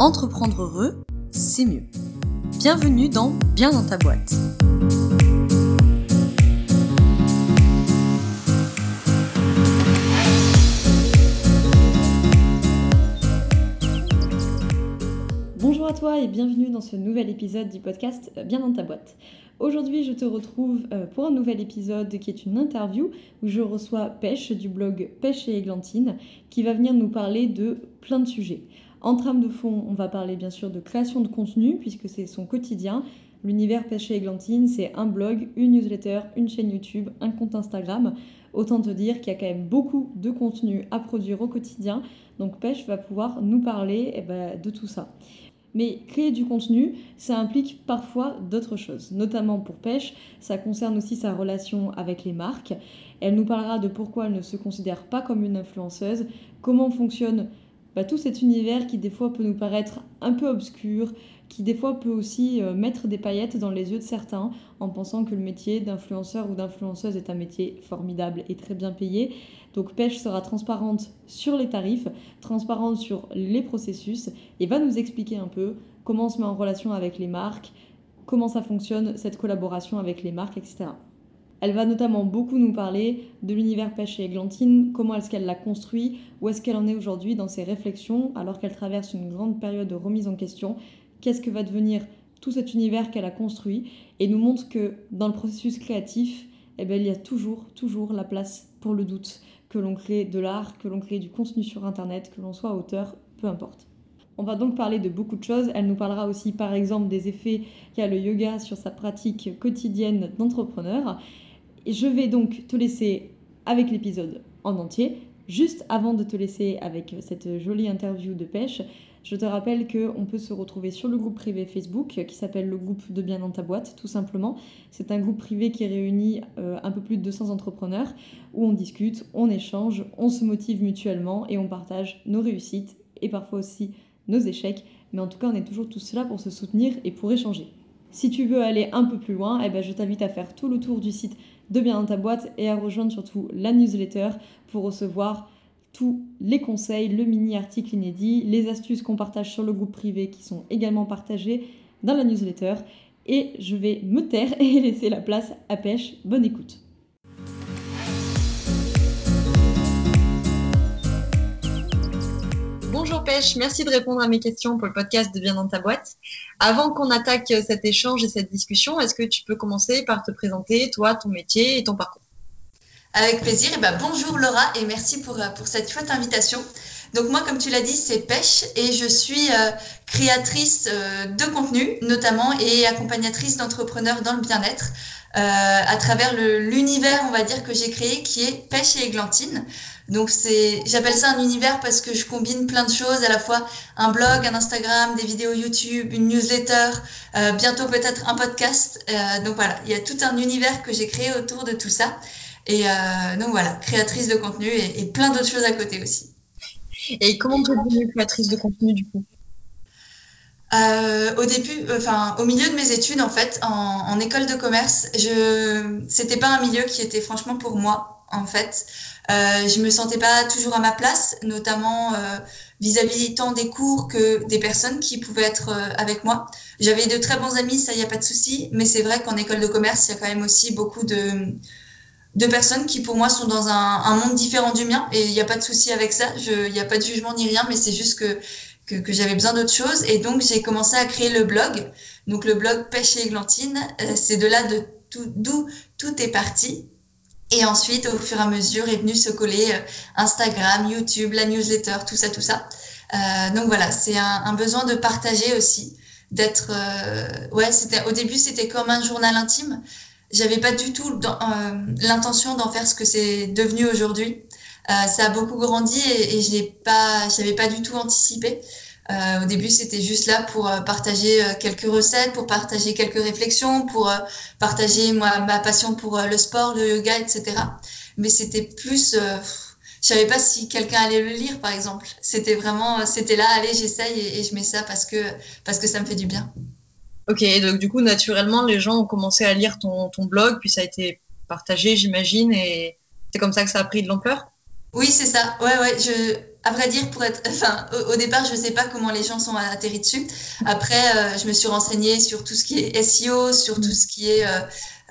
Entreprendre heureux, c'est mieux. Bienvenue dans Bien dans ta boîte. Bonjour à toi et bienvenue dans ce nouvel épisode du podcast Bien dans ta boîte. Aujourd'hui, je te retrouve euh, pour un nouvel épisode qui est une interview où je reçois Pêche du blog Pêche et Églantine qui va venir nous parler de plein de sujets. En trame de fond, on va parler bien sûr de création de contenu, puisque c'est son quotidien. L'univers Pêche et Églantine, c'est un blog, une newsletter, une chaîne YouTube, un compte Instagram. Autant te dire qu'il y a quand même beaucoup de contenu à produire au quotidien. Donc Pêche va pouvoir nous parler eh ben, de tout ça. Mais créer du contenu, ça implique parfois d'autres choses. Notamment pour Pêche, ça concerne aussi sa relation avec les marques. Elle nous parlera de pourquoi elle ne se considère pas comme une influenceuse, comment fonctionne bah, tout cet univers qui des fois peut nous paraître un peu obscur, qui des fois peut aussi euh, mettre des paillettes dans les yeux de certains en pensant que le métier d'influenceur ou d'influenceuse est un métier formidable et très bien payé. Donc Pêche sera transparente sur les tarifs, transparente sur les processus et va nous expliquer un peu comment on se met en relation avec les marques, comment ça fonctionne cette collaboration avec les marques, etc. Elle va notamment beaucoup nous parler de l'univers pêche et églantine, comment est-ce qu'elle l'a construit, où est-ce qu'elle en est aujourd'hui dans ses réflexions, alors qu'elle traverse une grande période de remise en question, qu'est-ce que va devenir tout cet univers qu'elle a construit, et nous montre que dans le processus créatif, eh bien, il y a toujours, toujours la place pour le doute, que l'on crée de l'art, que l'on crée du contenu sur Internet, que l'on soit auteur, peu importe. On va donc parler de beaucoup de choses. Elle nous parlera aussi par exemple des effets qu'a le yoga sur sa pratique quotidienne d'entrepreneur. Je vais donc te laisser avec l'épisode en entier. Juste avant de te laisser avec cette jolie interview de pêche, je te rappelle qu'on peut se retrouver sur le groupe privé Facebook qui s'appelle le groupe de Bien dans ta boîte, tout simplement. C'est un groupe privé qui réunit euh, un peu plus de 200 entrepreneurs où on discute, on échange, on se motive mutuellement et on partage nos réussites et parfois aussi nos échecs. Mais en tout cas, on est toujours tous là pour se soutenir et pour échanger. Si tu veux aller un peu plus loin, eh ben, je t'invite à faire tout le tour du site de bien dans ta boîte et à rejoindre surtout la newsletter pour recevoir tous les conseils, le mini-article inédit, les astuces qu'on partage sur le groupe privé qui sont également partagées dans la newsletter. Et je vais me taire et laisser la place à Pêche. Bonne écoute. Bonjour Pêche, merci de répondre à mes questions pour le podcast de Bien dans ta boîte. Avant qu'on attaque cet échange et cette discussion, est-ce que tu peux commencer par te présenter, toi, ton métier et ton parcours? Avec plaisir. Et ben, bonjour Laura et merci pour, euh, pour cette chouette invitation. Donc moi, comme tu l'as dit, c'est Pêche et je suis euh, créatrice euh, de contenu notamment et accompagnatrice d'entrepreneurs dans le bien-être à travers l'univers, on va dire, que j'ai créé qui est Pêche et Églantine. Donc c'est, j'appelle ça un univers parce que je combine plein de choses, à la fois un blog, un Instagram, des vidéos YouTube, une newsletter, euh, bientôt peut-être un podcast. Euh, donc voilà, il y a tout un univers que j'ai créé autour de tout ça. Et euh, donc voilà, créatrice de contenu et, plein d'autres choses à côté aussi. Et comment tu es devenue créatrice de contenu du coup? Au début, enfin au milieu de mes études en fait, en, en école de commerce, je, c'était pas un milieu qui était franchement pour moi en fait. Euh, je me sentais pas toujours à ma place, notamment euh, vis-à-vis tant des cours que des personnes qui pouvaient être euh, avec moi. J'avais de très bons amis, ça y a pas de souci, mais c'est vrai qu'en école de commerce, il y a quand même aussi beaucoup de de personnes qui pour moi sont dans un, monde différent du mien et il n'y a pas de souci avec ça. Il n'y a pas de jugement ni rien, mais c'est juste que que, j'avais besoin d'autre chose et donc j'ai commencé à créer le blog. Donc le blog Pêche et Églantine, c'est de là de d'où tout est parti. Et ensuite, au fur et à mesure, est venu se coller euh, Instagram, YouTube, la newsletter, tout ça, tout ça. Euh, donc voilà, c'est un, besoin de partager aussi, d'être. Euh, ouais, au début, c'était comme un journal intime. J'avais pas du tout euh, l'intention d'en faire ce que c'est devenu aujourd'hui. Euh, ça a beaucoup grandi et, et je l'ai pas, j'avais pas du tout anticipé. Euh, au début, c'était juste là pour partager quelques recettes, pour partager quelques réflexions, pour partager moi, ma passion pour le sport, le yoga, etc. Mais c'était plus, je savais pas si quelqu'un allait le lire, par exemple. C'était vraiment, c'était là, allez, j'essaye et, et, je mets ça parce que parce que ça me fait du bien. Ok, donc du coup, naturellement, les gens ont commencé à lire ton, ton blog, puis ça a été partagé, j'imagine, et c'est comme ça que ça a pris de l'ampleur? Oui, c'est ça. Ouais, ouais. Je à vrai dire, pour être, enfin, au, départ, je ne sais pas comment les gens sont atterris dessus. Après, euh, je me suis renseignée sur tout ce qui est SEO, sur tout ce qui est, euh,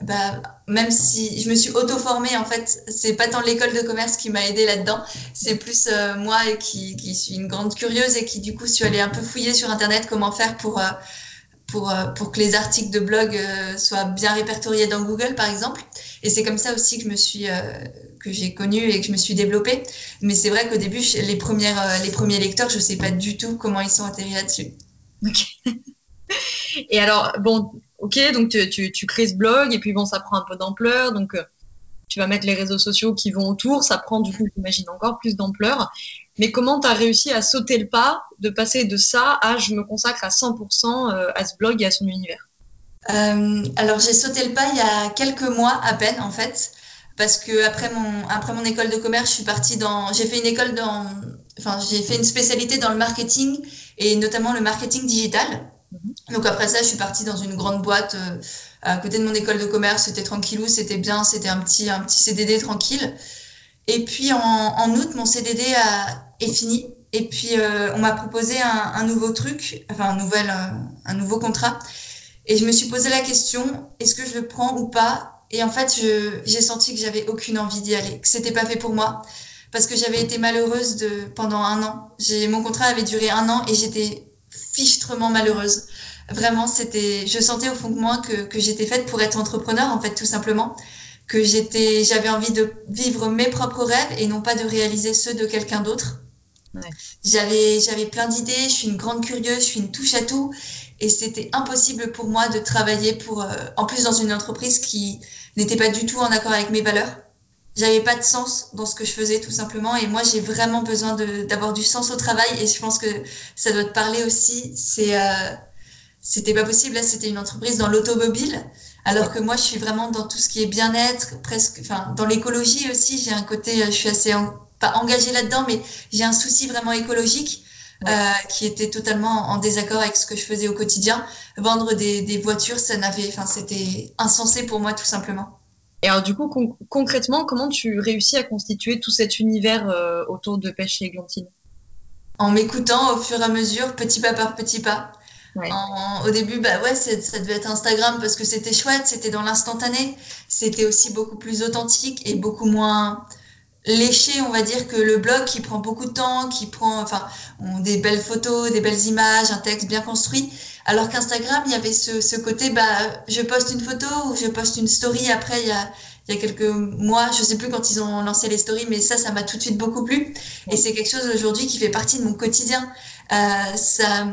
bah, même si je me suis auto-formée, en fait, c'est pas tant l'école de commerce qui m'a aidée là-dedans, c'est plus euh, moi qui, qui, suis une grande curieuse et qui, du coup, suis allée un peu fouiller sur Internet comment faire pour, pour, pour que les articles de blog soient bien répertoriés dans Google, par exemple. Et c'est comme ça aussi que je me suis, euh, que j'ai connu et que je me suis développée. Mais c'est vrai qu'au début, les, euh, premiers lecteurs, je ne sais pas du tout comment ils sont atterris là-dessus. Et alors, bon, ok, donc tu, tu, crées ce blog et puis bon, ça prend un peu d'ampleur. Donc, euh, tu vas mettre les réseaux sociaux qui vont autour. Ça prend, du coup, j'imagine, encore plus d'ampleur. Mais comment tu as réussi à sauter le pas de passer de ça à je me consacre à 100% à ce blog et à son univers? Euh, alors j'ai sauté le pas il y a quelques mois à peine en fait, parce que après mon après mon école de commerce, je suis partie dans, j'ai fait une école dans, enfin j'ai fait une spécialité dans le marketing et notamment le marketing digital. Mhm. Donc après ça, je suis partie dans une grande boîte euh, à côté de mon école de commerce. C'était tranquillou, c'était bien, c'était un petit un petit CDD tranquille. Et puis en, en août, mon CDD a, est fini. Et puis euh, on m'a proposé un, un, nouveau truc, enfin un nouvel un nouveau contrat et je me suis posé la question, est-ce que je le prends ou pas? Et en fait, j'ai senti que j'avais aucune envie d'y aller, que c'était pas fait pour moi, parce que j'avais été malheureuse de, pendant un an. Mon contrat avait duré un an et j'étais fichtrement malheureuse. Vraiment, c'était, je sentais au fond de moi que, que j'étais faite pour être entrepreneur, en fait, tout simplement. Que j'étais, j'avais envie de vivre mes propres rêves et non pas de réaliser ceux de quelqu'un d'autre. Ouais. J'avais, j'avais plein d'idées, je suis une grande curieuse, je suis une touche à tout et c'était impossible pour moi de travailler pour, euh, en plus dans une entreprise qui n'était pas du tout en accord avec mes valeurs. J'avais pas de sens dans ce que je faisais tout simplement et moi j'ai vraiment besoin d'avoir du sens au travail et je pense que ça doit te parler aussi. C'est euh, c'était pas possible là, c'était une entreprise dans l'automobile alors que moi je suis vraiment dans tout ce qui est bien-être, presque, enfin dans l'écologie aussi. J'ai un côté, je suis assez pas engagée là-dedans, mais j'ai un souci vraiment écologique. Euh, qui était totalement en désaccord avec ce que je faisais au quotidien. Vendre des, des voitures, ça n'avait, enfin, c'était insensé pour moi tout simplement. Et alors du coup, concrètement, comment tu réussis à constituer tout cet univers euh, autour de Pêche et Églantine? En m'écoutant au fur et à mesure, petit pas par petit pas. Ouais. En, au début, bah ouais, ça devait être Instagram parce que c'était chouette, c'était dans l'instantané, c'était aussi beaucoup plus authentique et beaucoup moins léché, on va dire, que le blog qui prend beaucoup de temps, qui prend enfin, des belles photos, des belles images, un texte bien construit. Alors qu'Instagram, il y avait ce, ce, côté, bah, je poste une photo ou je poste une story après, il y a, il y a quelques mois, je sais plus quand ils ont lancé les stories, mais ça, ça m'a tout de suite beaucoup plu. Et c'est quelque chose aujourd'hui qui fait partie de mon quotidien. Euh, ça,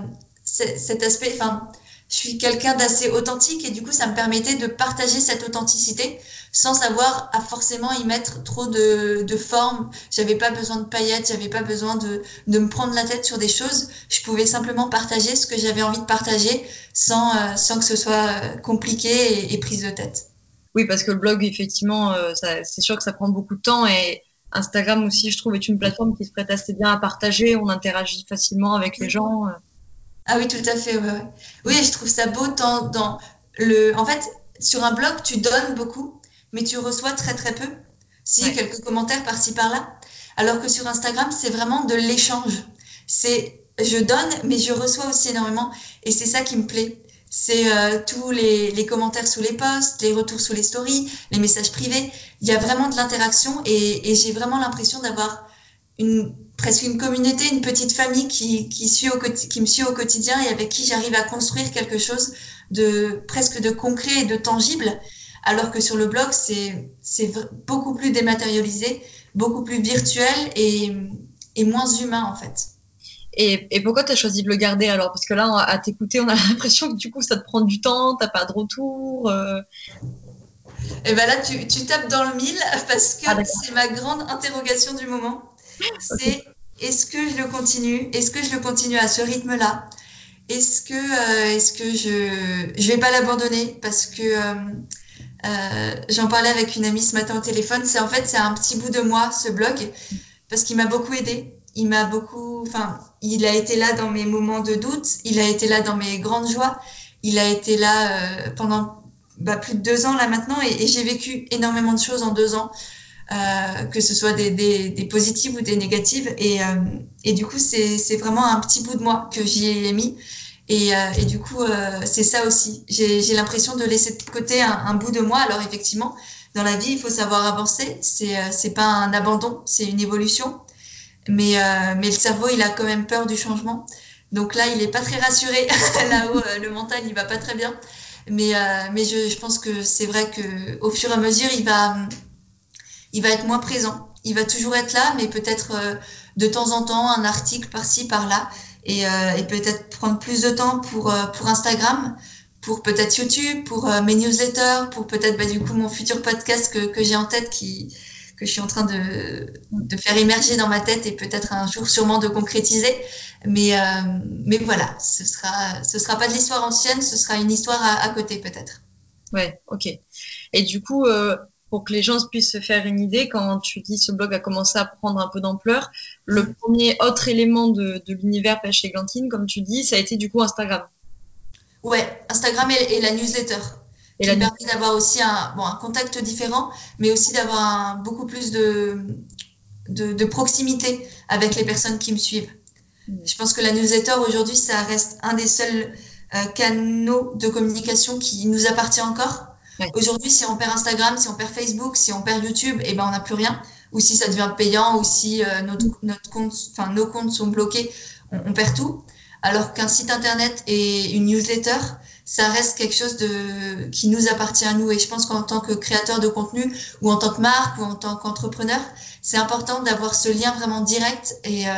cet aspect, enfin, je suis quelqu'un d'assez authentique et du coup, ça me permettait de partager cette authenticité sans avoir à forcément y mettre trop de, de forme. J'avais pas besoin de paillettes, j'avais pas besoin de, de me prendre la tête sur des choses. Je pouvais simplement partager ce que j'avais envie de partager sans, euh, sans que ce soit euh, compliqué et, prise de tête. Oui, parce que le blog, effectivement, euh, c'est sûr que ça prend beaucoup de temps et Instagram aussi, je trouve, est une plateforme qui se prête assez bien à partager. On interagit facilement avec les gens. Ah oui, tout à fait. Ouais, Oui, je trouve ça beau dans, dans le. En fait, sur un blog, tu donnes beaucoup, mais tu reçois très très peu. Si quelques commentaires par-ci par-là. Alors que sur Instagram, c'est vraiment de l'échange. C'est je donne, mais je reçois aussi énormément, et c'est ça qui me plaît. C'est euh, tous les, les, commentaires sous les posts, les retours sous les stories, les messages privés. Il y a vraiment de l'interaction et, et j'ai vraiment l'impression d'avoir une presque une communauté, une petite famille qui, qui, suit au, qui me suit au quotidien et avec qui j'arrive à construire quelque chose de presque de concret et de tangible, alors que sur le blog, c'est beaucoup plus dématérialisé, beaucoup plus virtuel et, et moins humain en fait. Et, et pourquoi tu as choisi de le garder alors? Parce que là, à t'écouter, on a l'impression que du coup, ça te prend du temps, t'as pas de retour. Euh... Et ben là, tu, tu, tapes dans le mille parce que ah, c'est ma grande interrogation du moment. C'est est-ce que je le continue? Est-ce que je le continue à ce rythme-là? Est-ce que, euh, je ne vais pas l'abandonner? Parce que euh, euh, j'en parlais avec une amie ce matin au téléphone. C'est en fait c'est un petit bout de moi ce blog parce qu'il m'a beaucoup aidé. Il m'a beaucoup, enfin, il a été là dans mes moments de doute. Il a été là dans mes grandes joies. Il a été là pendant bah, plus de deux ans là maintenant et j'ai vécu énormément de choses en deux ans. Euh, que ce soit des, des, des, positives ou des négatives. Et, euh, et du coup, c'est vraiment un petit bout de moi que j'y ai mis. Et, euh, et, du coup, c'est ça aussi. J'ai l'impression de laisser de côté un, un, bout de moi. Alors effectivement, dans la vie, il faut savoir avancer. C'est c'est pas un abandon, c'est une évolution. Mais, mais le cerveau, il a quand même peur du changement. Donc là, il est pas très rassuré. Là-haut, le mental, il va pas très bien. Mais, mais je, je pense que c'est vrai que au fur et à mesure, il va il va être moins présent. Il va toujours être là, mais peut-être euh, de temps en temps un article par-ci, par-là, et, euh, peut-être prendre plus de temps pour, euh, Instagram, pour peut-être YouTube, pour mes newsletters, pour peut-être bah, du coup mon futur podcast que, j'ai en tête qui que je suis en train de, de faire émerger dans ma tête et peut-être un jour sûrement de concrétiser. Mais, mais voilà, ce sera, ce sera pas de l'histoire ancienne, ce sera une histoire à, à côté peut-être. Ouais, ok. Et du coup, pour que les gens puissent se faire une idée, quand tu dis ce blog a commencé à prendre un peu d'ampleur, le premier autre élément de, de l'univers pêche et glantine, comme tu dis, ça a été du coup Instagram. Ouais, Instagram et, et la newsletter. Et qui la permet d'avoir aussi un, bon, un contact différent, mais aussi d'avoir beaucoup plus de, de, de, proximité avec les personnes qui me suivent. Mmh. Je pense que la newsletter aujourd'hui, ça reste un des seuls euh, canaux de communication qui nous appartient encore Aujourd'hui, si on perd Instagram, si on perd Facebook, si on perd YouTube, eh ben, on n'a plus rien. Ou si ça devient payant, ou si euh, nos comptes sont bloqués, on, perd tout. Alors qu'un site internet et une newsletter, ça reste quelque chose qui nous appartient à nous. Et je pense qu'en tant que créateur de contenu, ou en tant que marque, ou en tant qu'entrepreneur, c'est important d'avoir ce lien vraiment direct et, euh,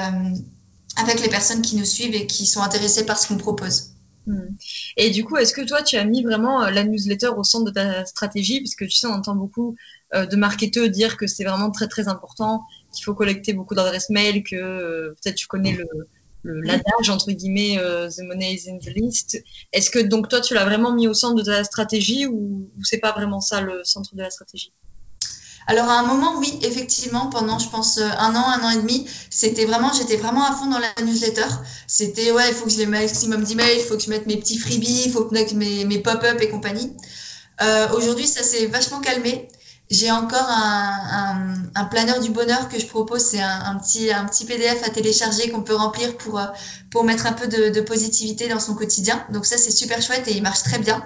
avec les personnes qui nous suivent et qui sont intéressées par ce qu'on propose. Hmm. Et du coup, est-ce que toi, tu as mis vraiment euh, la newsletter au centre de ta stratégie? Parce que tu sais, on entend beaucoup euh, de marketeurs dire que c'est vraiment très très important, qu'il faut collecter beaucoup d'adresses mail, que euh, peut-être tu connais le l'adage entre guillemets euh, the money is in the list. Est-ce que donc toi tu l'as vraiment mis au centre de ta stratégie ou, ou c'est pas vraiment ça le centre de la stratégie? Alors à un moment, oui, effectivement, pendant je pense un an, un an et demi, c'était vraiment, j'étais vraiment à fond dans la newsletter. C'était ouais, il faut que j'ai le maximum d'emails, il faut que je mette mes petits freebies, il faut que je mes, mes pop-up et compagnie. Euh, Aujourd'hui, ça s'est vachement calmé. J'ai encore un, un, un, planeur du bonheur que je propose, c'est un, un, petit, un petit PDF à télécharger qu'on peut remplir pour, pour mettre un peu de, de positivité dans son quotidien. Donc ça, c'est super chouette et il marche très bien.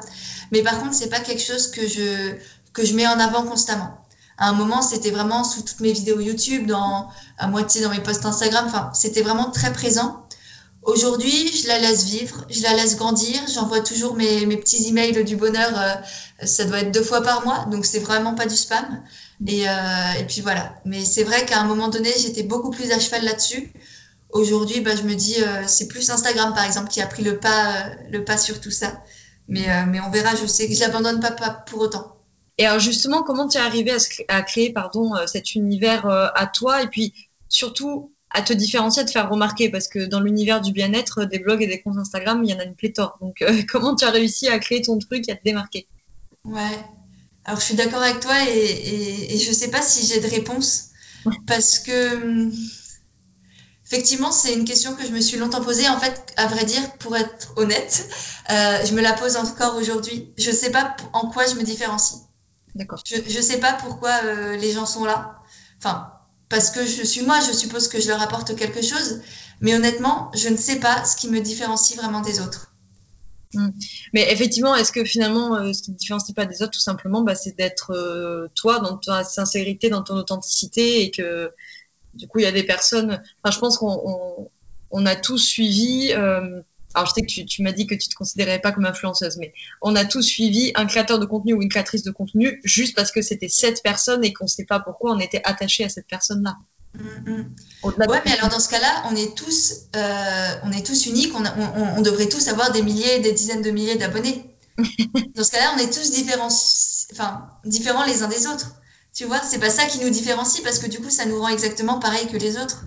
Mais par contre, c'est pas quelque chose que je, que je mets en avant constamment à un moment, c'était vraiment sous toutes mes vidéos YouTube, dans, à moitié dans mes posts Instagram. Enfin, c'était vraiment très présent. Aujourd'hui, je la laisse vivre, je la laisse grandir. J'envoie toujours mes, mes, petits emails du bonheur. Euh, ça doit être deux fois par mois, donc c'est vraiment pas du spam. Et, euh, et puis voilà. Mais c'est vrai qu'à un moment donné, j'étais beaucoup plus à cheval là-dessus. Aujourd'hui, bah, je me dis, euh, c'est plus Instagram par exemple qui a pris le pas, euh, le pas sur tout ça. Mais, euh, mais on verra. Je sais que je l'abandonne pas, pas pour autant. Et alors justement, comment tu es arrivé à, à, créer pardon, euh, cet univers euh, à toi et puis surtout à te différencier, à te faire remarquer? Parce que dans l'univers du bien-être, des blogs et des comptes Instagram, il y en a une pléthore. Donc euh, comment tu as réussi à créer ton truc et à te démarquer? Ouais, alors je suis d'accord avec toi et, et, et je sais pas si j'ai de réponse parce que hum, effectivement c'est une question que je me suis longtemps posée. En fait, à vrai dire, pour être honnête, euh, je me la pose encore aujourd'hui. Je sais pas en quoi je me différencie. D'accord. Je ne sais pas pourquoi euh, les gens sont là. Enfin, parce que je suis moi, je suppose que je leur apporte quelque chose. Mais honnêtement, je ne sais pas ce qui me différencie vraiment des autres. Mmh. Mais effectivement, est-ce que finalement, euh, ce qui ne différencie pas des autres, tout simplement, bah, c'est d'être euh, toi, dans ta sincérité, dans ton authenticité, et que du coup, il y a des personnes. Enfin, je pense qu'on on, on a tous suivi. Euh, alors je sais que tu, tu m'as dit que tu te considérais pas comme influenceuse, mais on a tous suivi un créateur de contenu ou une créatrice de contenu juste parce que c'était cette personne et qu'on ne sait pas pourquoi on était attaché à cette personne-là. Mmh, mmh. Ouais, mais alors dans ce cas-là, on est tous, euh, on est tous uniques. On, a, on, on, devrait tous avoir des milliers, des dizaines de milliers d'abonnés. dans ce cas-là, on est tous différents, enfin différents les uns des autres. Tu vois, c'est pas ça qui nous différencie parce que du coup, ça nous rend exactement pareil que les autres.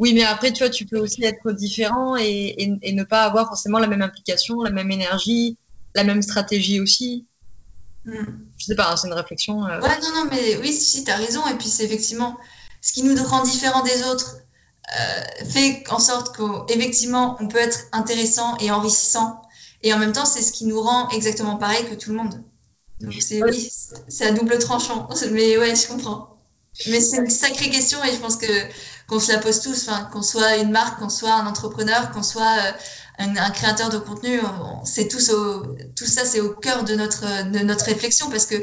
Oui, mais après, tu vois, tu peux aussi être différent et, et, et, ne pas avoir forcément la même implication, la même énergie, la même stratégie aussi. Mm. Je sais pas, hein, c'est une réflexion. Euh... Ouais, non, non, mais oui, si, tu as raison. Et puis, c'est effectivement ce qui nous rend différents des autres euh, fait en sorte qu'effectivement, on peut être intéressant et enrichissant. Et en même temps, c'est ce qui nous rend exactement pareil que tout le monde. Donc, c'est oui, c'est à double tranchant. Mais ouais, je comprends. Mais c'est une sacrée question et je pense que qu'on se la pose tous, enfin, qu'on soit une marque, qu'on soit un entrepreneur, qu'on soit euh, un, créateur de contenu, c'est tout, tout ça, c'est au cœur de notre, de notre réflexion parce que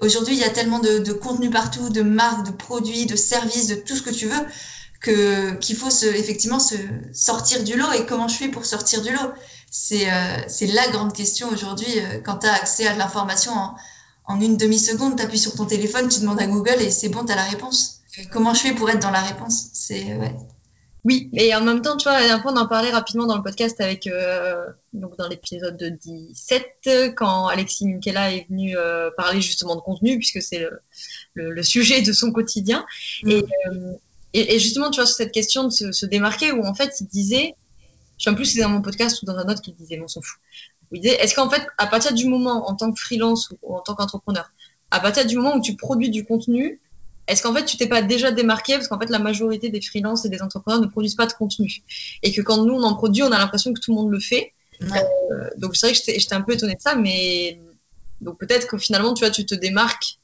aujourd'hui, il y a tellement de, de contenu partout, de marques, de produits, de services, de tout ce que tu veux, que qu'il faut se, effectivement se sortir du lot. Et comment je fais pour sortir du lot? C'est euh, la grande question aujourd'hui euh, quand tu as accès à l'information en, une demi-seconde, tu appuies sur ton téléphone, tu demandes à Google et c'est bon, tu as la réponse. Comment je fais pour être dans la réponse? C'est ouais. Oui, et en même temps, tu vois, un point, on en parlait rapidement dans le podcast avec, euh, donc dans l'épisode 17, quand Alexis Minkela est venu euh, parler justement de contenu, puisque c'est le, le, le, sujet de son quotidien. Mm. Et, euh, et, et, justement, tu vois, sur cette question de se, se, démarquer, où en fait, il disait, je sais plus si c'est dans mon podcast ou dans un autre qu'il disait, mais on s'en fout. Il disait, est-ce qu'en fait, à partir du moment, en tant que freelance ou en tant qu'entrepreneur, à partir du moment où tu produis du contenu, est-ce qu'en fait tu t'es pas déjà démarqué parce qu'en fait la majorité des freelances et des entrepreneurs ne produisent pas de contenu? Et que quand nous on en produit on a l'impression que tout le monde le fait ouais. euh, donc c'est vrai que j'étais un peu étonnée de ça mais donc peut-être que finalement tu vois tu te démarques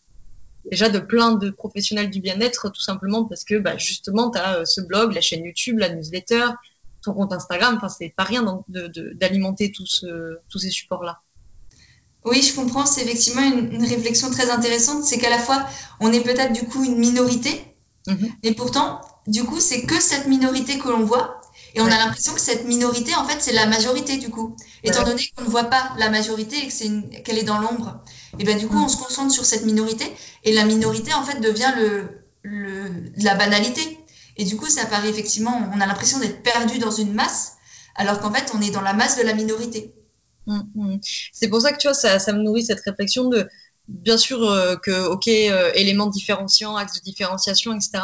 déjà de plein de professionnels du bien-être tout simplement parce que bah, justement tu as euh, ce blog la chaîne YouTube la newsletter ton compte Instagram enfin c'est pas rien d'alimenter tous ce, tous ces supports là oui, je comprends. C'est effectivement une, une, réflexion très intéressante. C'est qu'à la fois, on est peut-être du coup une minorité, mmh. et pourtant, du coup, c'est que cette minorité que l'on voit. Et on ouais. a l'impression que cette minorité, en fait, c'est la majorité du coup. Étant ouais. donné qu'on ne voit pas la majorité et que qu'elle est dans l'ombre, et ben du coup, mmh. on se concentre sur cette minorité. Et la minorité, en fait, devient le, le, la banalité. Et du coup, ça paraît effectivement, on a l'impression d'être perdu dans une masse, alors qu'en fait, on est dans la masse de la minorité. Mmh, C'est pour ça que tu vois, ça, me nourrit cette réflexion de, bien sûr, euh, que, ok, euh, éléments différenciants, axes de différenciation, etc.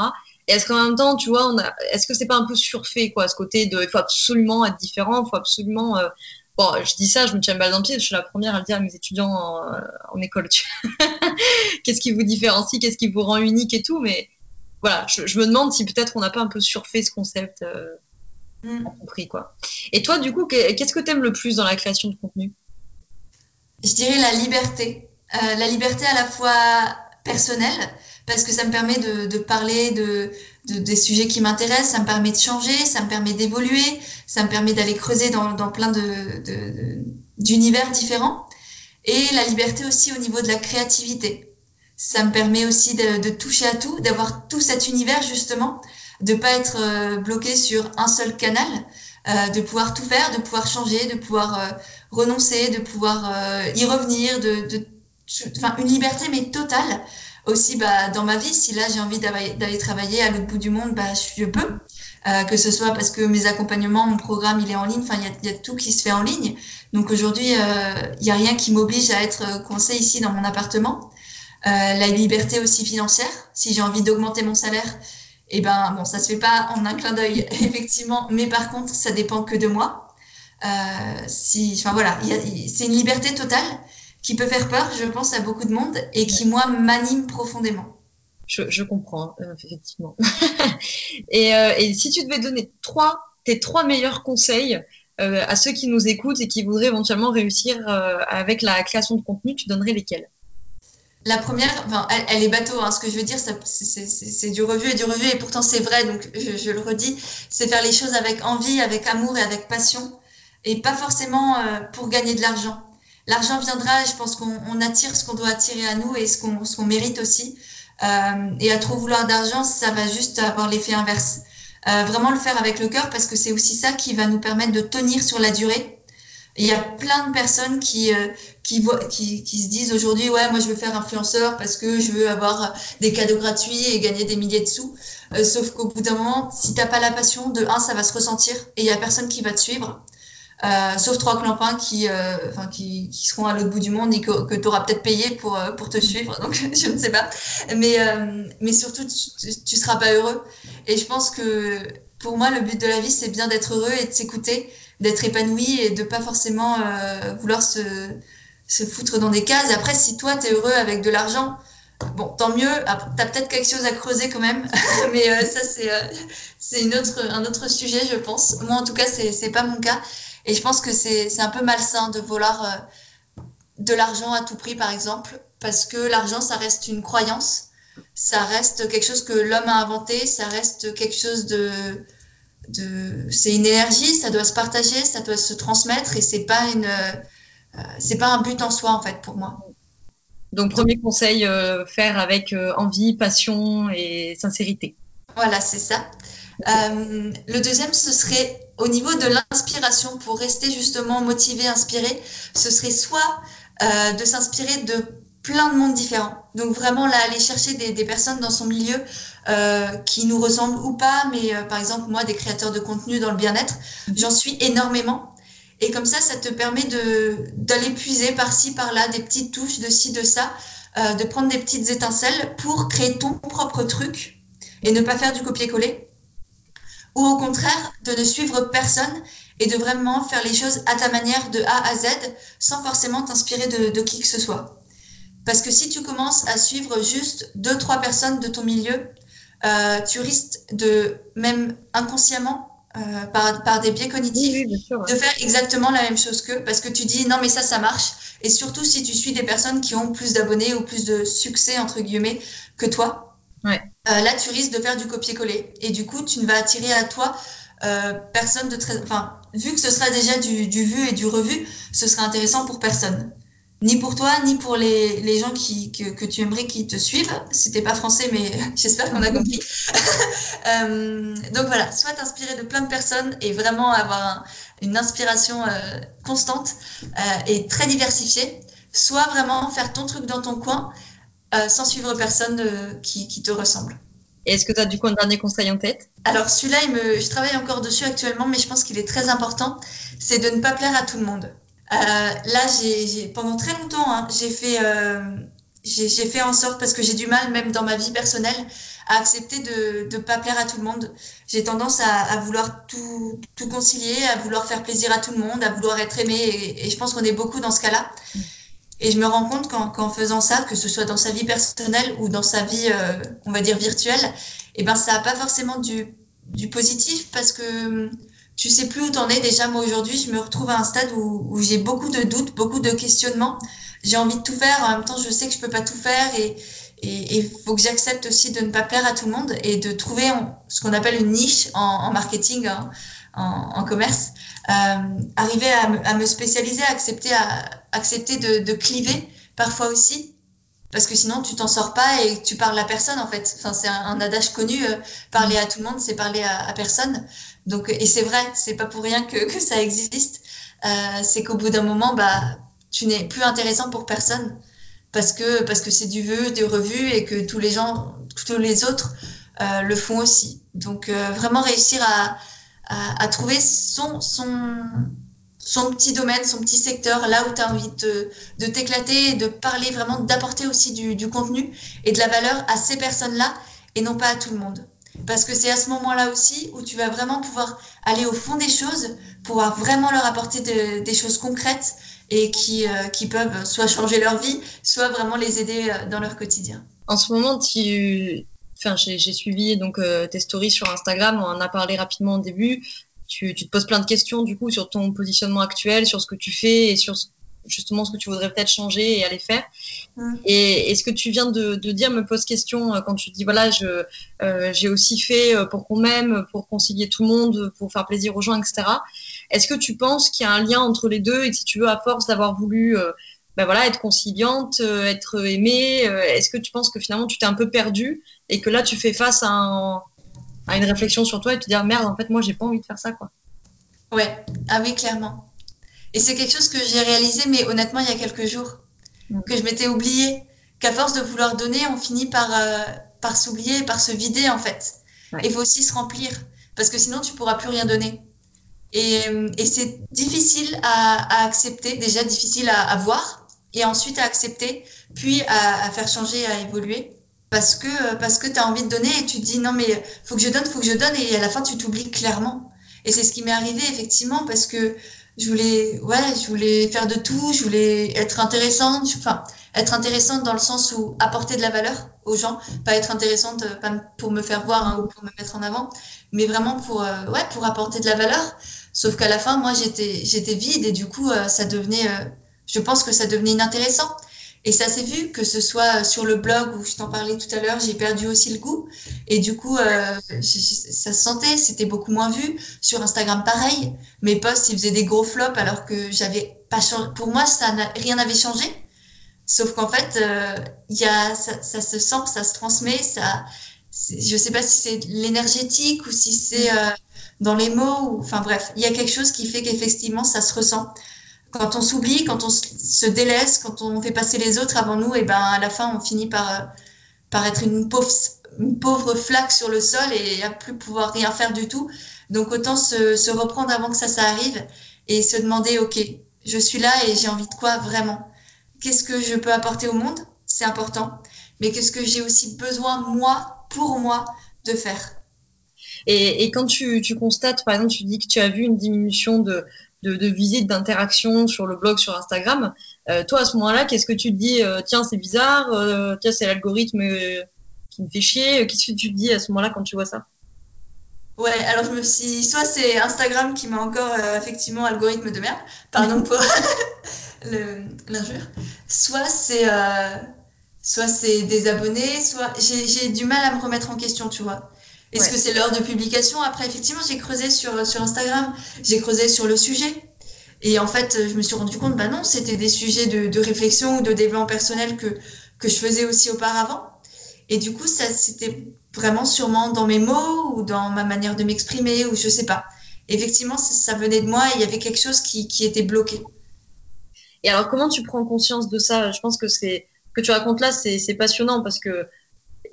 Et est-ce qu'en même temps, tu vois, est-ce que c'est pas un peu surfait, quoi, ce côté de, il faut absolument être différent, il faut absolument, euh, bon, je dis ça, je me tiens balle dans le pied, je suis la première à le dire à mes étudiants en, en école, tu qu'est-ce qui vous différencie, qu'est-ce qui vous rend unique et tout, mais voilà, je, je me demande si peut-être on n'a pas un peu surfait ce concept. Euh, Mmh. compris quoi. Et toi, du coup, qu'est-ce que tu aimes le plus dans la création de contenu? Je dirais la liberté. Euh, la liberté à la fois personnelle, parce que ça me permet de, de parler de, de, des sujets qui m'intéressent, ça me permet de changer, ça me permet d'évoluer, ça me permet d'aller creuser dans, dans plein d'univers différents. Et la liberté aussi au niveau de la créativité. Ça me permet aussi de, de toucher à tout, d'avoir tout cet univers justement de pas être euh, bloqué sur un seul canal, euh, de pouvoir tout faire, de pouvoir changer, de pouvoir euh, renoncer, de pouvoir euh, y revenir, de, de, enfin une liberté mais totale. Aussi, bah, dans ma vie, si là j'ai envie d'aller travailler à l'autre bout du monde, bah, je peux. Euh, que ce soit parce que mes accompagnements, mon programme, il est en ligne. Enfin, il y, y a, tout qui se fait en ligne. Donc aujourd'hui, il euh, n'y a rien qui m'oblige à être coincé ici dans mon appartement. Euh, la liberté aussi financière. Si j'ai envie d'augmenter mon salaire, et eh ben bon, ça se fait pas en un clin d'œil, effectivement, mais par contre, ça dépend que de moi. Euh, si, enfin voilà, c'est une liberté totale qui peut faire peur, je pense, à beaucoup de monde et qui, moi, m'anime profondément. Je, comprends, euh, effectivement. et, et, si tu devais donner trois, tes trois meilleurs conseils à ceux qui nous écoutent et qui voudraient éventuellement réussir avec la création de contenu, tu donnerais lesquels? La première, elle, est bateau. Hein, ce que je veux dire, c'est du revu et du revu, et pourtant c'est vrai. Donc je, le redis, c'est faire les choses avec envie, avec amour et avec passion, et pas forcément euh, pour gagner de l'argent. L'argent viendra, et je pense qu'on attire ce qu'on doit attirer à nous et ce qu'on qu mérite aussi. Euh, et à trop vouloir d'argent, ça va juste avoir l'effet inverse. Euh, vraiment le faire avec le cœur, parce que c'est aussi ça qui va nous permettre de tenir sur la durée il y a plein de personnes qui, euh, qui, voient, qui, qui se disent aujourd'hui, ouais, moi je veux faire influenceur parce que je veux avoir des cadeaux gratuits et gagner des milliers de sous. Euh, sauf qu'au bout d'un moment, si t'as pas la passion, de un, ça va se ressentir et il y a personne qui va te suivre. Euh, sauf trois clampins qui, qui, qui seront à l'autre bout du monde et que, que tu auras peut-être payé pour, pour te suivre, donc je ne sais pas. Mais, mais surtout, tu, tu seras pas heureux. Et je pense que pour moi, le but de la vie, c'est bien d'être heureux et de s'écouter d'être épanoui et de pas forcément euh, vouloir se, se foutre dans des cases. Après, si toi, tu es heureux avec de l'argent, bon, tant mieux. Tu as peut-être quelque chose à creuser quand même. Mais euh, ça, c'est euh, autre, un autre sujet, je pense. Moi, en tout cas, c'est pas mon cas. Et je pense que c'est un peu malsain de vouloir de l'argent à tout prix, par exemple. Parce que l'argent, ça reste une croyance. Ça reste quelque chose que l'homme a inventé, ça reste quelque chose de, de c'est une énergie, ça doit se partager, ça doit se transmettre et c'est pas une, euh, c'est pas un but en soi en fait pour moi. Donc premier conseil, euh, faire avec euh, envie, passion et sincérité. Voilà, c'est ça. le deuxième, ce serait au niveau de l'inspiration, pour rester justement motivé, inspiré, ce serait soit de s'inspirer de plein de mondes différents. Donc vraiment là, aller chercher des, personnes dans son milieu euh, qui nous ressemblent ou pas, mais euh, par exemple moi, des créateurs de contenu dans le bien-être, mhm. j'en suis énormément. Et comme ça, ça te permet de d'aller puiser par-ci, par-là, des petites touches de ci, de ça, euh, de prendre des petites étincelles pour créer ton propre truc et ne pas faire du copier-coller. Ou au contraire, de ne suivre personne et de vraiment faire les choses à ta manière de A à Z sans forcément t'inspirer de, de qui que ce soit. Parce que si tu commences à suivre juste deux, trois personnes de ton milieu, euh, tu risques de, même inconsciemment, euh, par, par, des biais cognitifs, de faire exactement la même chose qu'eux, parce que tu dis non mais ça, ça marche. Et surtout si tu suis des personnes qui ont plus d'abonnés ou plus de succès, entre guillemets, que toi, ouais. euh, là tu risques de faire du copier-coller. Et du coup, tu ne vas attirer à toi euh, personne de très... Enfin, vu que ce sera déjà du, du vu et du revu, ce sera intéressant pour personne ni pour toi, ni pour les, les gens qui, que, que, tu aimerais qui te suivent. C'était pas français, mais j'espère qu'on a compris. euh, donc voilà, soit t'inspirer de plein de personnes et vraiment avoir une inspiration euh, constante euh, et très diversifiée, soit vraiment faire ton truc dans ton coin sans suivre personne qui, qui, te ressemble. Est-ce que tu as du coup un dernier conseil en tête? Alors celui-là, je travaille encore dessus actuellement, mais je pense qu'il est très important, c'est de ne pas plaire à tout le monde. Euh, là, pendant très longtemps, hein, j'ai fait, euh, j'ai fait en sorte parce que j'ai du mal, même dans ma vie personnelle, à accepter de ne pas plaire à tout le monde. J'ai tendance à, vouloir tout, concilier, à vouloir faire plaisir à tout le monde, à vouloir être aimé. Et, je pense qu'on est beaucoup dans ce cas-là. Et je me rends compte qu'en faisant ça, que ce soit dans sa vie personnelle ou dans sa vie, euh, on va dire, virtuelle, eh ben, ça n'a pas forcément du positif parce que tu sais plus où t'en es. Déjà, moi, aujourd'hui, je me retrouve à un stade où, où j'ai beaucoup de doutes, beaucoup de questionnements. J'ai envie de tout faire. En même temps, je sais que je peux pas tout faire et il faut que j'accepte aussi de ne pas plaire à tout le monde et de trouver ce qu'on appelle une niche en, en marketing, hein, en, en, commerce. Euh, arriver à, à, me spécialiser, à accepter, à accepter de, de cliver parfois aussi parce que sinon tu t'en sors pas et tu parles à personne en fait. Enfin, c'est un, adage connu, euh, parler à tout le monde, c'est parler à, personne. Donc, et c'est vrai, c'est pas pour rien que, ça existe. Euh, c'est qu'au bout d'un moment, bah, tu n'es plus intéressant pour personne parce que parce que c'est du vu, du revu et que tous les gens, tous les autres euh, le font aussi. Donc, euh, vraiment réussir à, à, à trouver son son son petit domaine, son petit secteur, là où tu as envie de, de t'éclater, de parler vraiment, d'apporter aussi du, du, contenu et de la valeur à ces personnes-là et non pas à tout le monde. Parce que c'est à ce moment-là aussi où tu vas vraiment pouvoir aller au fond des choses, pouvoir vraiment leur apporter de, des choses concrètes et qui, euh, qui peuvent soit changer leur vie, soit vraiment les aider euh, dans leur quotidien. En ce moment, tu... enfin, j'ai suivi donc, euh, tes stories sur Instagram, on en a parlé rapidement au début tu, tu, te poses plein de questions du coup sur ton positionnement actuel, sur ce que tu fais et sur justement ce que tu voudrais peut-être changer et aller faire. Mmh. Et, et, ce que tu viens de, de, dire me pose question euh, quand tu dis voilà, je euh, j'ai aussi fait euh, pour qu'on m'aime, pour concilier tout le monde, pour faire plaisir aux gens, etc. Est-ce que tu penses qu'il y a un lien entre les deux et que si tu veux, à force d'avoir voulu euh, ben voilà, être conciliante, être aimée, est-ce que tu penses que finalement tu t'es un peu perdue et que là tu fais face à un à une réflexion sur toi et te dire merde en fait moi j'ai pas envie de faire ça quoi. Ouais, ah oui clairement. Et c'est quelque chose que j'ai réalisé mais honnêtement il y a quelques jours mmh. que je m'étais oublié qu'à force de vouloir donner on finit par euh, par s'oublier par se vider en fait. Il ouais. faut aussi se remplir parce que sinon tu pourras plus rien donner. Et, et c'est difficile à, à, accepter, déjà difficile à, à, voir, et ensuite à accepter, puis à, à faire changer, à évoluer parce que, parce que tu as envie de donner et tu te dis non mais faut que je donne, faut que je donne et à la fin tu t'oublies clairement. Et c'est ce qui m'est arrivé effectivement parce que je voulais, ouais, je voulais faire de tout, je voulais être intéressante, enfin être intéressante dans le sens où apporter de la valeur aux gens, pas être intéressante euh, pas pour me faire voir hein, ou pour me mettre en avant, mais vraiment pour, euh, ouais, pour apporter de la valeur. Sauf qu'à la fin, moi j'étais, j'étais vide et du coup euh, ça devenait, je pense que ça devenait inintéressant. Et ça s'est vu, que ce soit sur le blog où je t'en parlais tout à l'heure, j'ai perdu aussi le goût. Et du coup, euh, ça se sentait, c'était beaucoup moins vu. Sur Instagram, pareil. Mes posts, ils faisaient des gros flops alors que j'avais pas changé. Pour moi, ça rien n'avait changé. Sauf qu'en fait, euh, y a, ça, se sent, ça se transmet. Ça, je sais pas si c'est l'énergétique ou si c'est euh, dans les mots. Enfin bref, il y a quelque chose qui fait qu'effectivement, ça se ressent quand on s'oublie, quand on se délaisse, quand on fait passer les autres avant nous, et ben à la fin on finit par, euh, être une pauvre, flaque sur le sol et à plus pouvoir rien faire du tout. Donc autant se, reprendre avant que ça, ça arrive et se demander ok, je suis là et j'ai envie de quoi vraiment? Qu'est-ce que je peux apporter au monde? C'est important. Mais qu'est-ce que j'ai aussi besoin moi, pour moi, de faire? Et, quand tu, constates, par exemple, tu dis que tu as vu une diminution de, de, visites, d'interactions sur le blog, sur Instagram. Euh, toi, à ce moment-là, qu'est-ce que tu te dis euh, Tiens, c'est bizarre, euh, tiens, c'est l'algorithme qui me fait chier. Qu'est-ce que tu te dis à ce moment-là quand tu vois ça? Ouais, alors je me suis. Soit c'est Instagram qui m'a encore effectivement algorithme de merde, pardon pour l'injure. Soit c'est. Soit c'est des abonnés, soit j'ai du mal à me remettre en question, tu vois. Est-ce que c'est l'heure de publication Après, effectivement, j'ai creusé sur, sur Instagram, j'ai creusé sur le sujet. Et en fait, je me suis rendu compte, bah non, c'était des sujets de, de, réflexion ou de développement personnel que, que je faisais aussi auparavant. Et du coup, ça, c'était vraiment sûrement dans mes mots ou dans ma manière de m'exprimer ou je sais pas. Effectivement, ça, ça, venait de moi et il y avait quelque chose qui, qui était bloqué. Et alors, comment tu prends conscience de ça? Je pense que c'est que tu racontes là, c'est passionnant parce que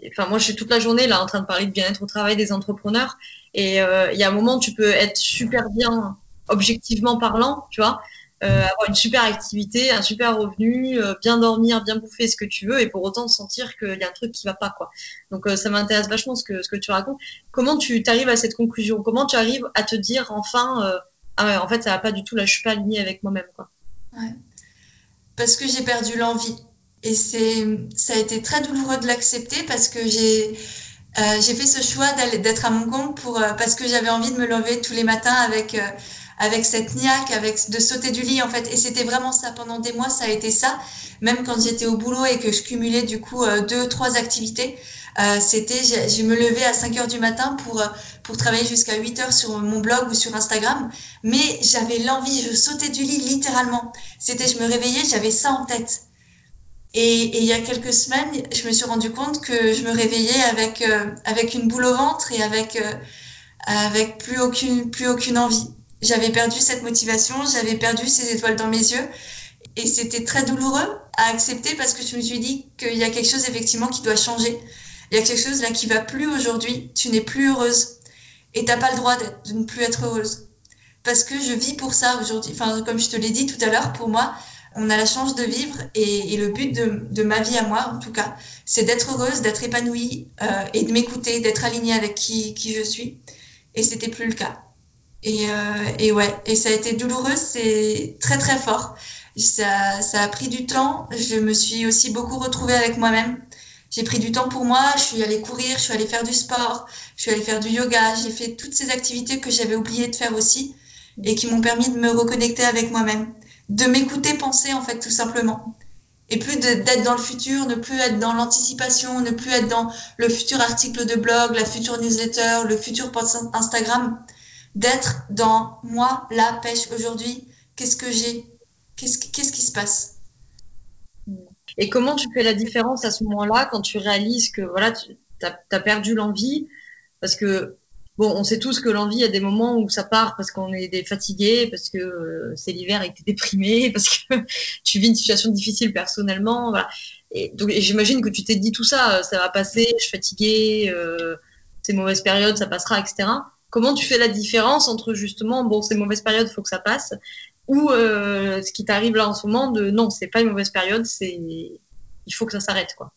enfin moi je suis toute la journée là en train de parler de bien-être au travail des entrepreneurs et euh, il y a un moment tu peux être super bien objectivement parlant, tu vois, euh, avoir une super activité, un super revenu, euh, bien dormir, bien bouffer ce que tu veux et pour autant sentir qu'il y a un truc qui va pas quoi. Donc ça m'intéresse vachement ce que ce que tu racontes. Comment tu t'arrives à cette conclusion? Comment tu arrives à te dire enfin ah en fait ça va pas du tout là, je suis pas alignée avec moi-même quoi? Ouais. Parce que j'ai perdu l'envie et c'est, ça a été très douloureux de l'accepter parce que j'ai, euh, j'ai fait ce choix d'être à mon compte pour, euh, parce que j'avais envie de me lever tous les matins avec, euh, avec cette niaque, avec, de sauter du lit en fait. Et c'était vraiment ça. Pendant des mois, ça a été ça. Même quand j'étais au boulot et que je cumulais du coup euh, deux, trois activités, c'était, je, je, me levais à 5 heures du matin pour, pour travailler jusqu'à 8 heures sur mon blog ou sur Instagram. Mais j'avais l'envie, je sautais du lit littéralement. C'était, je me réveillais, j'avais ça en tête. Et, et, il y a quelques semaines, je me suis rendu compte que je me réveillais avec, euh, avec une boule au ventre et avec, euh, avec plus, aucune, plus aucune envie. J'avais perdu cette motivation, j'avais perdu ces étoiles dans mes yeux. Et c'était très douloureux à accepter parce que je me suis dit qu'il y a quelque chose effectivement qui doit changer. Il y a quelque chose là qui va plus aujourd'hui. Tu n'es plus heureuse. Et t'as pas le droit de ne plus être heureuse. Parce que je vis pour ça aujourd'hui. Enfin, comme je te l'ai dit tout à l'heure, pour moi, on a la chance de vivre et, le but de, de, ma vie à moi, en tout cas, c'est d'être heureuse, d'être épanouie euh, et de m'écouter, d'être alignée avec qui, qui je suis. Et c'était plus le cas. Et, euh, et ouais, et ça a été douloureux, c'est très très fort. Ça, ça a pris du temps. Je me suis aussi beaucoup retrouvée avec moi-même. J'ai pris du temps pour moi. Je suis allée courir, je suis allée faire du sport, je suis allée faire du yoga. J'ai fait toutes ces activités que j'avais oublié de faire aussi et qui m'ont permis de me reconnecter avec moi-même de m'écouter penser en fait tout simplement. Et plus d'être dans le futur, ne plus être dans l'anticipation, ne plus être dans le futur article de blog, la future newsletter, le futur post Instagram, d'être dans moi, la pêche aujourd'hui, qu'est-ce que j'ai, qu'est-ce qui se passe? Et comment tu fais la différence à ce moment-là quand tu réalises que voilà, tu as, as perdu l'envie? Parce que bon, on sait tous que l'envie, il y a des moments où ça part parce qu'on est fatigué, parce que euh, c'est l'hiver et que tu es déprimé, parce que tu vis une situation difficile personnellement. Voilà. Et j'imagine que tu t'es dit tout ça, ça va passer, je suis fatiguée, euh, ces mauvaises périodes, ça passera, etc. Comment tu fais la différence entre justement, bon, ces mauvaises périodes, il faut que ça passe, ou euh, ce qui t'arrive là en ce moment de non, c'est pas une mauvaise période, c'est il faut que ça s'arrête, quoi?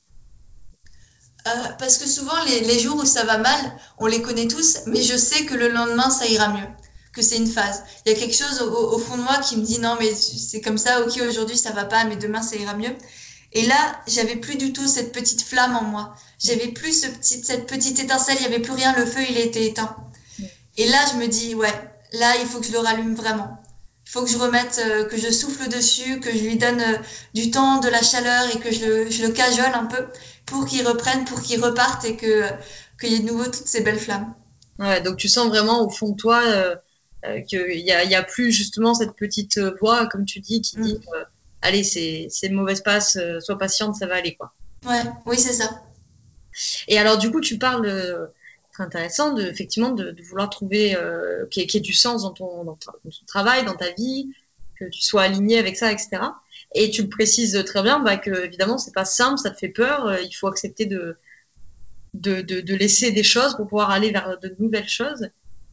Euh, parce que souvent, les, les, jours où ça va mal, on les connaît tous, mais je sais que le lendemain, ça ira mieux, que c'est une phase. Il y a quelque chose au, au, fond de moi qui me dit non, mais c'est comme ça, ok, aujourd'hui ça va pas, mais demain ça ira mieux. Et là, j'avais plus du tout cette petite flamme en moi. J'avais plus ce petit, cette petite étincelle, il y avait plus rien, le feu il était éteint. Et là, je me dis ouais, là il faut que je le rallume vraiment. Il faut que je remette, euh, que je souffle dessus, que je lui donne euh, du temps, de la chaleur et que je le, je le cajole un peu pour qu'il reprenne, pour qu'il reparte et que qu'il y ait de nouveau toutes ces belles flammes. Ouais, donc tu sens vraiment au fond de toi euh, euh, qu'il n'y a, y a plus justement cette petite voix, comme tu dis, qui dit Mm. allez, c'est c'est une mauvaise passe, euh, sois patiente, ça va aller quoi. Ouais, oui, c'est ça. Et alors, du coup, tu parles, euh, très intéressant, de, effectivement, de, de vouloir trouver euh, qu'il y, ait- qu'il y ait du sens dans ton, dans, ta- dans ton travail, dans ta vie, que tu sois aligné avec ça, etc. Et tu le précises très bien, bah, que évidemment, c'est pas simple, ça te fait peur, euh, il faut accepter de, de, de, laisser des choses pour pouvoir aller vers de nouvelles choses.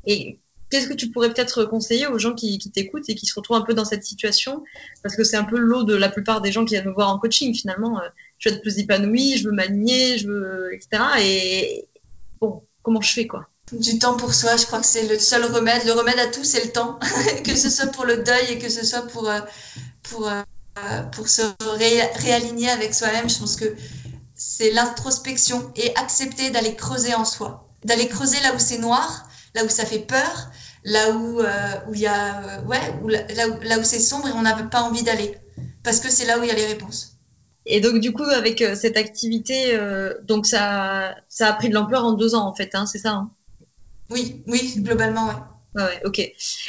Et qu'est-ce que tu pourrais peut-être conseiller aux gens qui, qui t'écoutent et qui se retrouvent un peu dans cette situation? Parce que c'est un peu l'eau de la plupart des gens qui viennent me voir en coaching, finalement. Euh, je veux être plus épanoui, je veux m'aligner, je veux, etc. Et bon, comment je fais, quoi? Du temps pour soi, je crois que c'est le seul remède. Le remède à tout, c'est le temps. que ce soit pour le deuil et que ce soit pour, euh, pour, pour se ré- réaligner avec soi-même. Je pense que c'est l'introspection et accepter d'aller creuser en soi. D'aller creuser là où c'est noir, là où ça fait peur, là où euh, où il y a euh, ouais, où là, là où, là où c'est sombre et on n'a pas envie d'aller. Parce que c'est là où il y a les réponses. Et donc, du coup, avec euh, cette activité, euh, donc ça, ça a pris de l'ampleur en deux ans, en fait, hein, c'est ça hein? Oui, oui, globalement, ouais. Ouais, ouais, ok.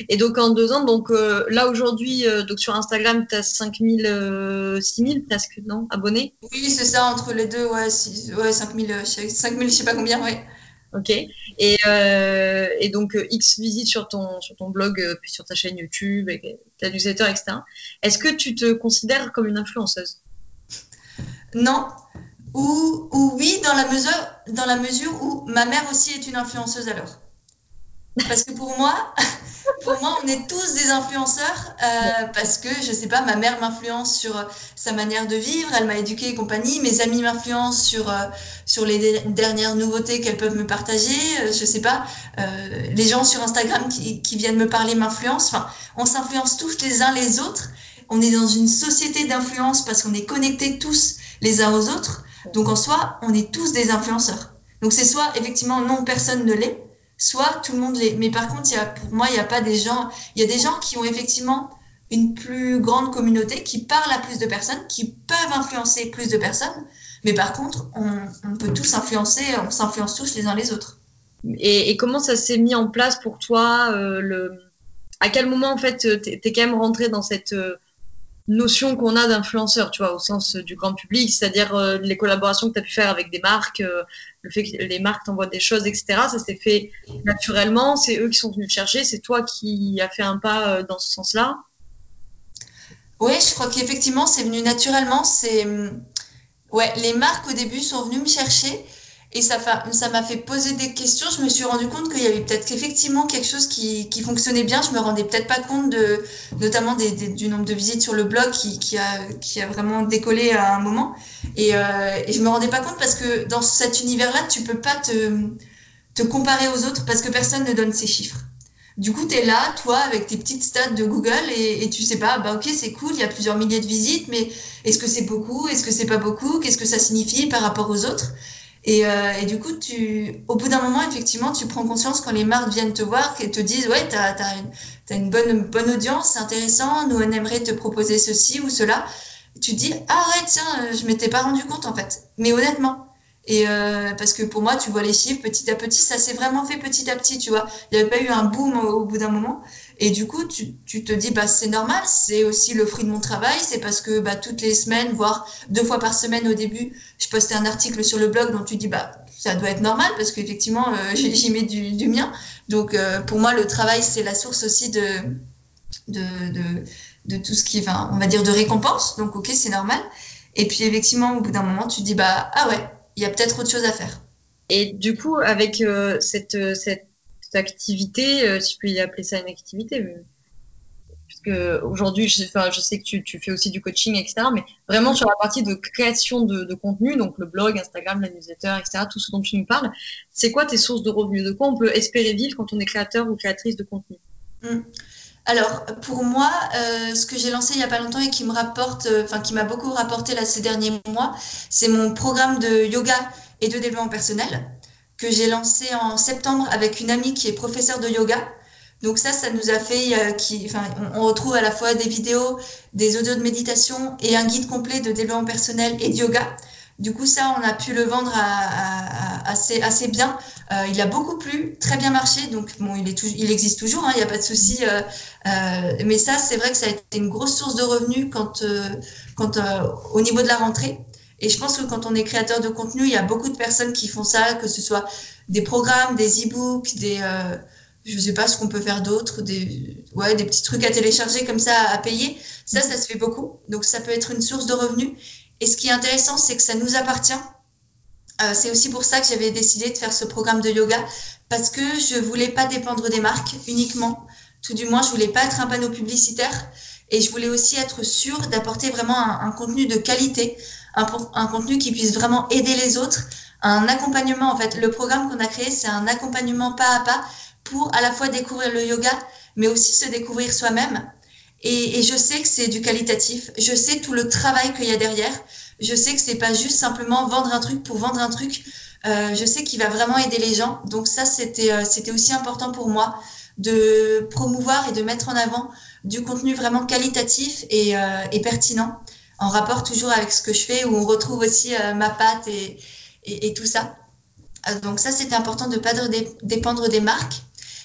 Et donc, en deux ans, donc euh, là, aujourd'hui, euh, donc sur Instagram, tu as 5000, euh, 6000 presque, non Abonnés? Oui, c'est ça, entre les deux, ouais, six- ouais 5000, euh, je sais- 5000, je sais pas combien, ouais. Ok. Et, et donc, X visites sur ton, sur ton blog, puis sur ta chaîne YouTube, et ta newsletter, etc. Est-ce que tu te considères comme une influenceuse? Non. Ou, ou oui, dans la, mesure, dans la mesure où ma mère aussi est une influenceuse alors. Parce que pour moi, pour moi, on est tous des influenceurs euh, parce que, je sais pas, ma mère m'influence sur euh, sa manière de vivre, elle m'a éduquée et compagnie, mes amis m'influencent sur, euh, sur les dernières nouveautés qu'elles peuvent me partager, euh, je sais pas, euh, les gens sur Instagram qui, qui viennent me parler m'influencent, enfin, on s'influence tous les uns les autres, on est dans une société d'influence parce qu'on est connectés tous les uns aux autres, donc en soi, on est tous des influenceurs. Donc c'est soit effectivement non, personne ne l'est, soit tout le monde l'est. Mais par contre, y a, pour moi, il n'y a pas des gens. Il y a des gens qui ont effectivement une plus grande communauté, qui parlent à plus de personnes, qui peuvent influencer plus de personnes. Mais par contre, on, peut tous influencer, on s'influence tous les uns les autres. et, comment ça s'est mis en place pour toi euh, le... À quel moment, en fait, t'es es quand même rentré dans cette euh, notion qu'on a d'influenceur, tu vois, au sens du grand public, c'est-à-dire euh, les collaborations que tu as pu faire avec des marques, euh, le fait que les marques t'envoient des choses, etc. Ça s'est fait naturellement, c'est eux qui sont venus te chercher, c'est toi qui as fait un pas euh, dans ce sens-là? Oui, je crois qu'effectivement, c'est venu naturellement. C'est ouais, les marques au début sont venues me chercher et ça m'a fait poser des questions. Je me suis rendu compte qu'il y avait peut-être qu'effectivement quelque chose qui, fonctionnait bien. Je me rendais peut-être pas compte de, notamment du nombre de visites sur le blog qui, a, vraiment décollé à un moment. Et, euh, et je me rendais pas compte parce que dans cet univers-là, tu peux pas te, te comparer aux autres parce que personne ne donne ses chiffres. Du coup, tu es là, toi, avec tes petites stats de Google et, et tu sais pas, bah ok, c'est cool, il y a plusieurs milliers de visites, mais est-ce que c'est beaucoup Est-ce que c'est pas beaucoup Qu'est-ce que ça signifie par rapport aux autres? Et, euh, et du coup, tu, au bout d'un moment, effectivement, tu prends conscience quand les marques viennent te voir et te disent, ouais, tu as, une bonne, bonne audience, c'est intéressant, nous, on aimerait te proposer ceci ou cela. Tu te dis, ah ouais, tiens, euh, je m'étais pas rendu compte en fait. Mais honnêtement, et euh, parce que pour moi, tu vois les chiffres petit à petit, ça s'est vraiment fait petit à petit, tu vois. Il n'y avait pas eu un boom au, bout d'un moment. Et du coup, tu, te dis, bah, c'est normal, c'est aussi le fruit de mon travail, c'est parce que bah, toutes les semaines, voire deux fois par semaine au début, je postais un article sur le blog dont tu dis, bah, ça doit être normal parce qu'effectivement, euh, j'y mets du, mien. Donc, euh, pour moi, le travail, c'est la source aussi de, de, de, de tout ce qui, enfin, on va dire, de récompense. Donc, ok, c'est normal. Et puis, effectivement, au bout d'un moment, tu te dis, bah, ah ouais, il y a peut-être autre chose à faire. Et du coup, avec euh, cette, cette, activité, euh, si je peux y appeler ça une activité, mais... puisque aujourd'hui, je, enfin, je sais que tu, tu, fais aussi du coaching, etc., mais vraiment sur la partie de création de, de, contenu, donc le blog, Instagram, la newsletter, etc., tout ce dont tu nous parles, c'est quoi tes sources de revenus? De quoi on peut espérer vivre quand on est créateur ou créatrice de contenu? Mmh. Alors, pour moi, euh, ce que j'ai lancé il n'y a pas longtemps et qui me rapporte, euh, qui m'a beaucoup rapporté ces derniers mois, c'est mon programme de yoga et de développement personnel que j'ai lancé en septembre avec une amie qui est professeure de yoga. Donc ça, ça nous a fait, euh, qui, on, retrouve à la fois des vidéos, des audios de méditation et un guide complet de développement personnel et de yoga. Du coup, ça, on a pu le vendre assez, bien. Euh, il a beaucoup plu, très bien marché. Donc, bon, il, existe toujours, hein, il n'y a pas de souci. Euh, mais ça, c'est vrai que ça a été une grosse source de revenus quand, au niveau de la rentrée. Et je pense que quand on est créateur de contenu, il y a beaucoup de personnes qui font ça, que ce soit des programmes, des e-books, des, je sais pas ce qu'on peut faire d'autre, des, ouais, des petits trucs à télécharger comme ça à payer. Ça, ça se fait beaucoup. Donc, ça peut être une source de revenus. Et ce qui est intéressant, c'est que ça nous appartient. Euh, c'est aussi pour ça que j'avais décidé de faire ce programme de yoga parce que je voulais pas dépendre des marques uniquement. Tout du moins, je voulais pas être un panneau publicitaire et je voulais aussi être sûre d'apporter vraiment un, contenu de qualité, un, un contenu qui puisse vraiment aider les autres, un accompagnement. En fait, le programme qu'on a créé, c'est un accompagnement pas à pas pour à la fois découvrir le yoga, mais aussi se découvrir soi-même. Et, je sais que c'est du qualitatif. Je sais tout le travail qu'il y a derrière. Je sais que c'est pas juste simplement vendre un truc pour vendre un truc. Euh, je sais qu'il va vraiment aider les gens. Donc ça, c'était euh, c'était aussi important pour moi de promouvoir et de mettre en avant du contenu vraiment qualitatif et, euh, et pertinent, en rapport toujours avec ce que je fais, où on retrouve aussi ma patte et, et, et, tout ça. donc ça, c'était important de ne pas dépendre des marques.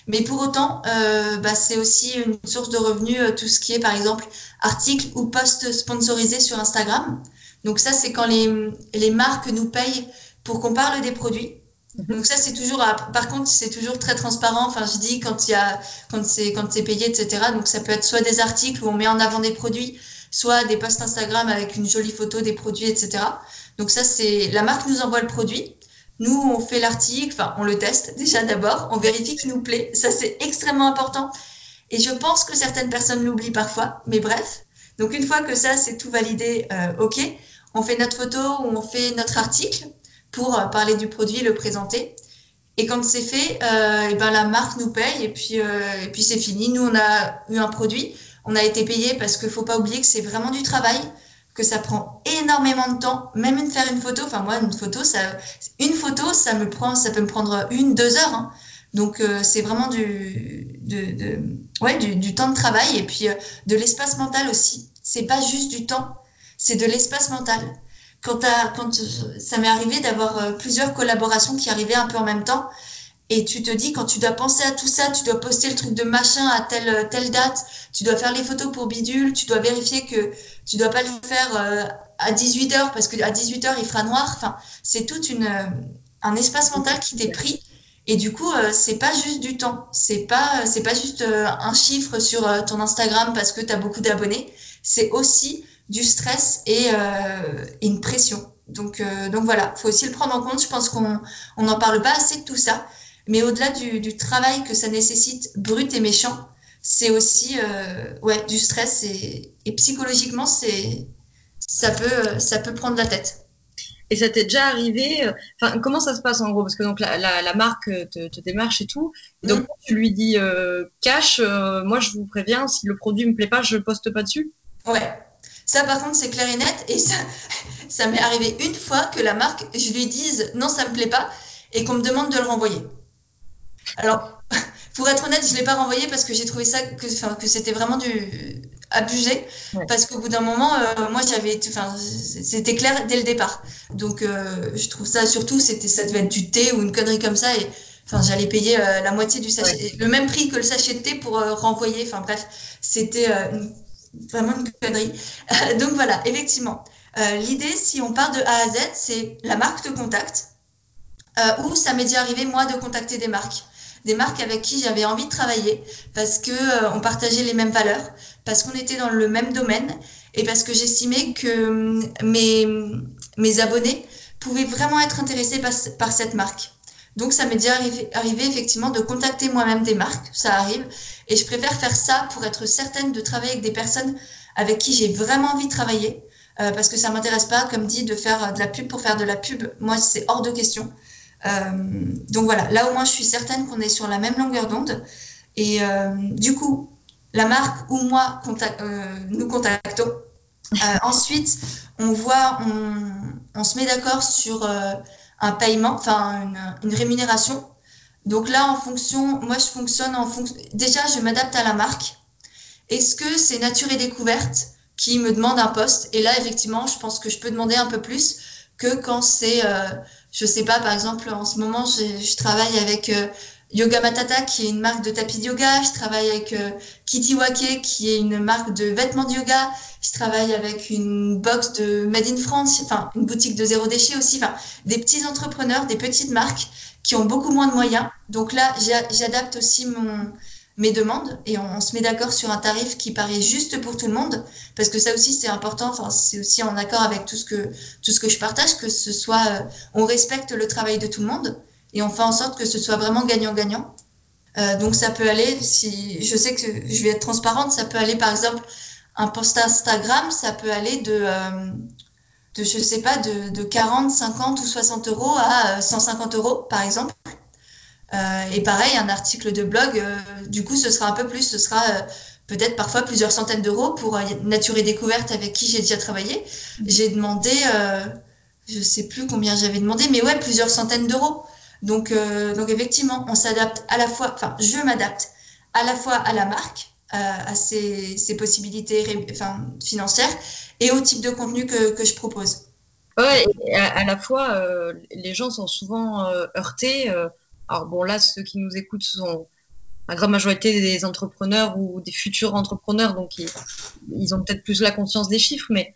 Mais pour autant, euh, bah, c'est aussi une source de revenus, euh, tout ce qui est par exemple articles ou posts sponsorisés sur Instagram. Donc ça, c'est quand les, les marques nous payent pour qu'on parle des produits. Mhm. Donc ça, c'est toujours, par contre, c'est toujours très transparent. Enfin, je dis quand il y a, quand c'est, quand c'est payé, etc. Donc ça peut être soit des articles où on met en avant des produits, soit des posts Instagram avec une jolie photo des produits, etc. Donc ça, c'est, la marque nous envoie le produit. Nous, on fait l'article, enfin, on le teste déjà d'abord, on vérifie qu'il nous plaît. Ça, c'est extrêmement important. Et je pense que certaines personnes l'oublient parfois, mais bref. Donc, une fois que ça, c'est tout validé, euh, OK, on fait notre photo ou on fait notre article pour euh, parler du produit, le présenter. Et quand c'est fait, euh, et ben, la marque nous paye et puis, puis c'est fini. Nous, on a eu un produit, on a été payé parce qu'il faut pas oublier que c'est vraiment du travail que ça prend énormément de temps, même une, faire une photo. Enfin, moi, une photo, ça, une photo, ça me prend, ça peut me prendre une, deux heures. Hein. Donc, euh, c'est vraiment du, temps de travail et puis euh, de l'espace mental aussi. C'est pas juste du temps, c'est de l'espace mental. Quand, quand ça m'est arrivé d'avoir euh, plusieurs collaborations qui arrivaient un peu en même temps, et tu te dis, quand tu dois penser à tout ça, tu dois poster le truc de machin à telle, telle date, tu dois faire les photos pour bidule, tu dois vérifier que tu dois pas le faire euh, à 18 heures parce qu'à 18 heures il fera noir. Enfin, c'est tout une, euh, un espace mental qui t'est pris. Et du coup, euh, c'est pas juste du temps. C'est pas, c'est pas juste un chiffre sur ton Instagram parce que tu as beaucoup d'abonnés. C'est aussi du stress et, une pression. Donc, donc voilà, faut aussi le prendre en compte. Je pense qu'on n'en parle pas assez de tout ça. Mais au-delà du, travail que ça nécessite, brut et méchant, c'est aussi euh, ouais, du stress et, psychologiquement, c'est, ça, peut, ça peut prendre la tête. Et ça t'est déjà arrivé euh, Enfin, comment ça se passe en gros? Parce que donc la, la, marque te, démarche et tout. Et donc mm. tu lui dis euh, cash. moi, je vous préviens, si le produit me plaît pas, je poste pas dessus? Ouais. Ça, par contre, c'est clair et net. Et ça, ça m'est arrivé une fois que la marque, je lui dise non, ça me plaît pas, et qu'on me demande de le renvoyer. Alors, pour être honnête, je ne l'ai pas renvoyé parce que j'ai trouvé ça que, que c'était vraiment du abusé. Parce qu'au bout d'un moment, euh, moi, j'avais, c'était clair dès le départ. Donc, euh, je trouve ça surtout, c'était, ça devait être du thé ou une connerie comme ça. Et enfin, j'allais payer euh, la moitié du sachet, le même prix que le sachet de thé pour renvoyer. Enfin, bref, c'était vraiment une connerie. donc voilà, effectivement. L'idée, si on part de A à Z, c'est la marque te contacte. ou ça m'est déjà arrivé, moi, de contacter des marques des marques avec qui j'avais envie de travailler parce que euh, on partageait les mêmes valeurs, parce qu'on était dans le même domaine et parce que j'estimais que hum, mes, mes abonnés pouvaient vraiment être intéressés par, cette marque. Donc ça m'est déjà arrivé, effectivement de contacter moi-même des marques, ça arrive, et je préfère faire ça pour être certaine de travailler avec des personnes avec qui j'ai vraiment envie de travailler, euh, parce que ça m'intéresse pas, comme dit, de faire de la pub pour faire de la pub. Moi, c'est hors de question. Euh, donc voilà, là au moins je suis certaine qu'on est sur la même longueur d'onde. Et euh, du coup, la marque ou moi euh, nous contactons. ensuite, on voit, on, se met d'accord sur un paiement, enfin une, rémunération. Donc là, en fonction, moi, je fonctionne en fonction. Déjà, je m'adapte à la marque. Est-ce que c'est nature et découverte qui me demande un poste? Et là, effectivement, je pense que je peux demander un peu plus que quand c'est, euh, je sais pas, par exemple, en ce moment, je, travaille avec euh, Yoga Matata, qui est une marque de tapis de yoga. Je travaille avec euh, Kitty Wake, qui est une marque de vêtements de yoga. Je travaille avec une box de Made in France, enfin, une boutique de zéro déchet aussi. Enfin, des petits entrepreneurs, des petites marques qui ont beaucoup moins de moyens. Donc là, j'adapte aussi mon, mes demandes et on, se met d'accord sur un tarif qui paraît juste pour tout le monde parce que ça aussi c'est important enfin c'est aussi en accord avec tout ce que tout ce que je partage que ce soit euh, on respecte le travail de tout le monde et on fait en sorte que ce soit vraiment gagnant-gagnant. Euh, donc ça peut aller, si je sais que je vais être transparente, ça peut aller par exemple un post Instagram, ça peut aller de, euh, de je sais pas, de, de, 40, 50 ou 60 euros à 150 euh, euros par exemple. Et pareil, un article de blog, du coup ce sera un peu plus, ce sera peut-être parfois plusieurs centaines d'euros pour Nature et Découverte avec qui j'ai déjà travaillé. J'ai demandé, je sais plus combien j'avais demandé, mais ouais, plusieurs centaines d'euros. Donc, euh, donc effectivement, on s'adapte à la fois, enfin, je m'adapte à la fois à la marque, euh, à ses, ses possibilités enfin, financières et au type de contenu que, que je propose. Ouais, à, la fois, euh, les gens sont souvent heurtés. Alors bon, là, ceux qui nous écoutent sont la grande majorité des entrepreneurs ou des futurs entrepreneurs, donc ils, ont peut-être plus la conscience des chiffres, mais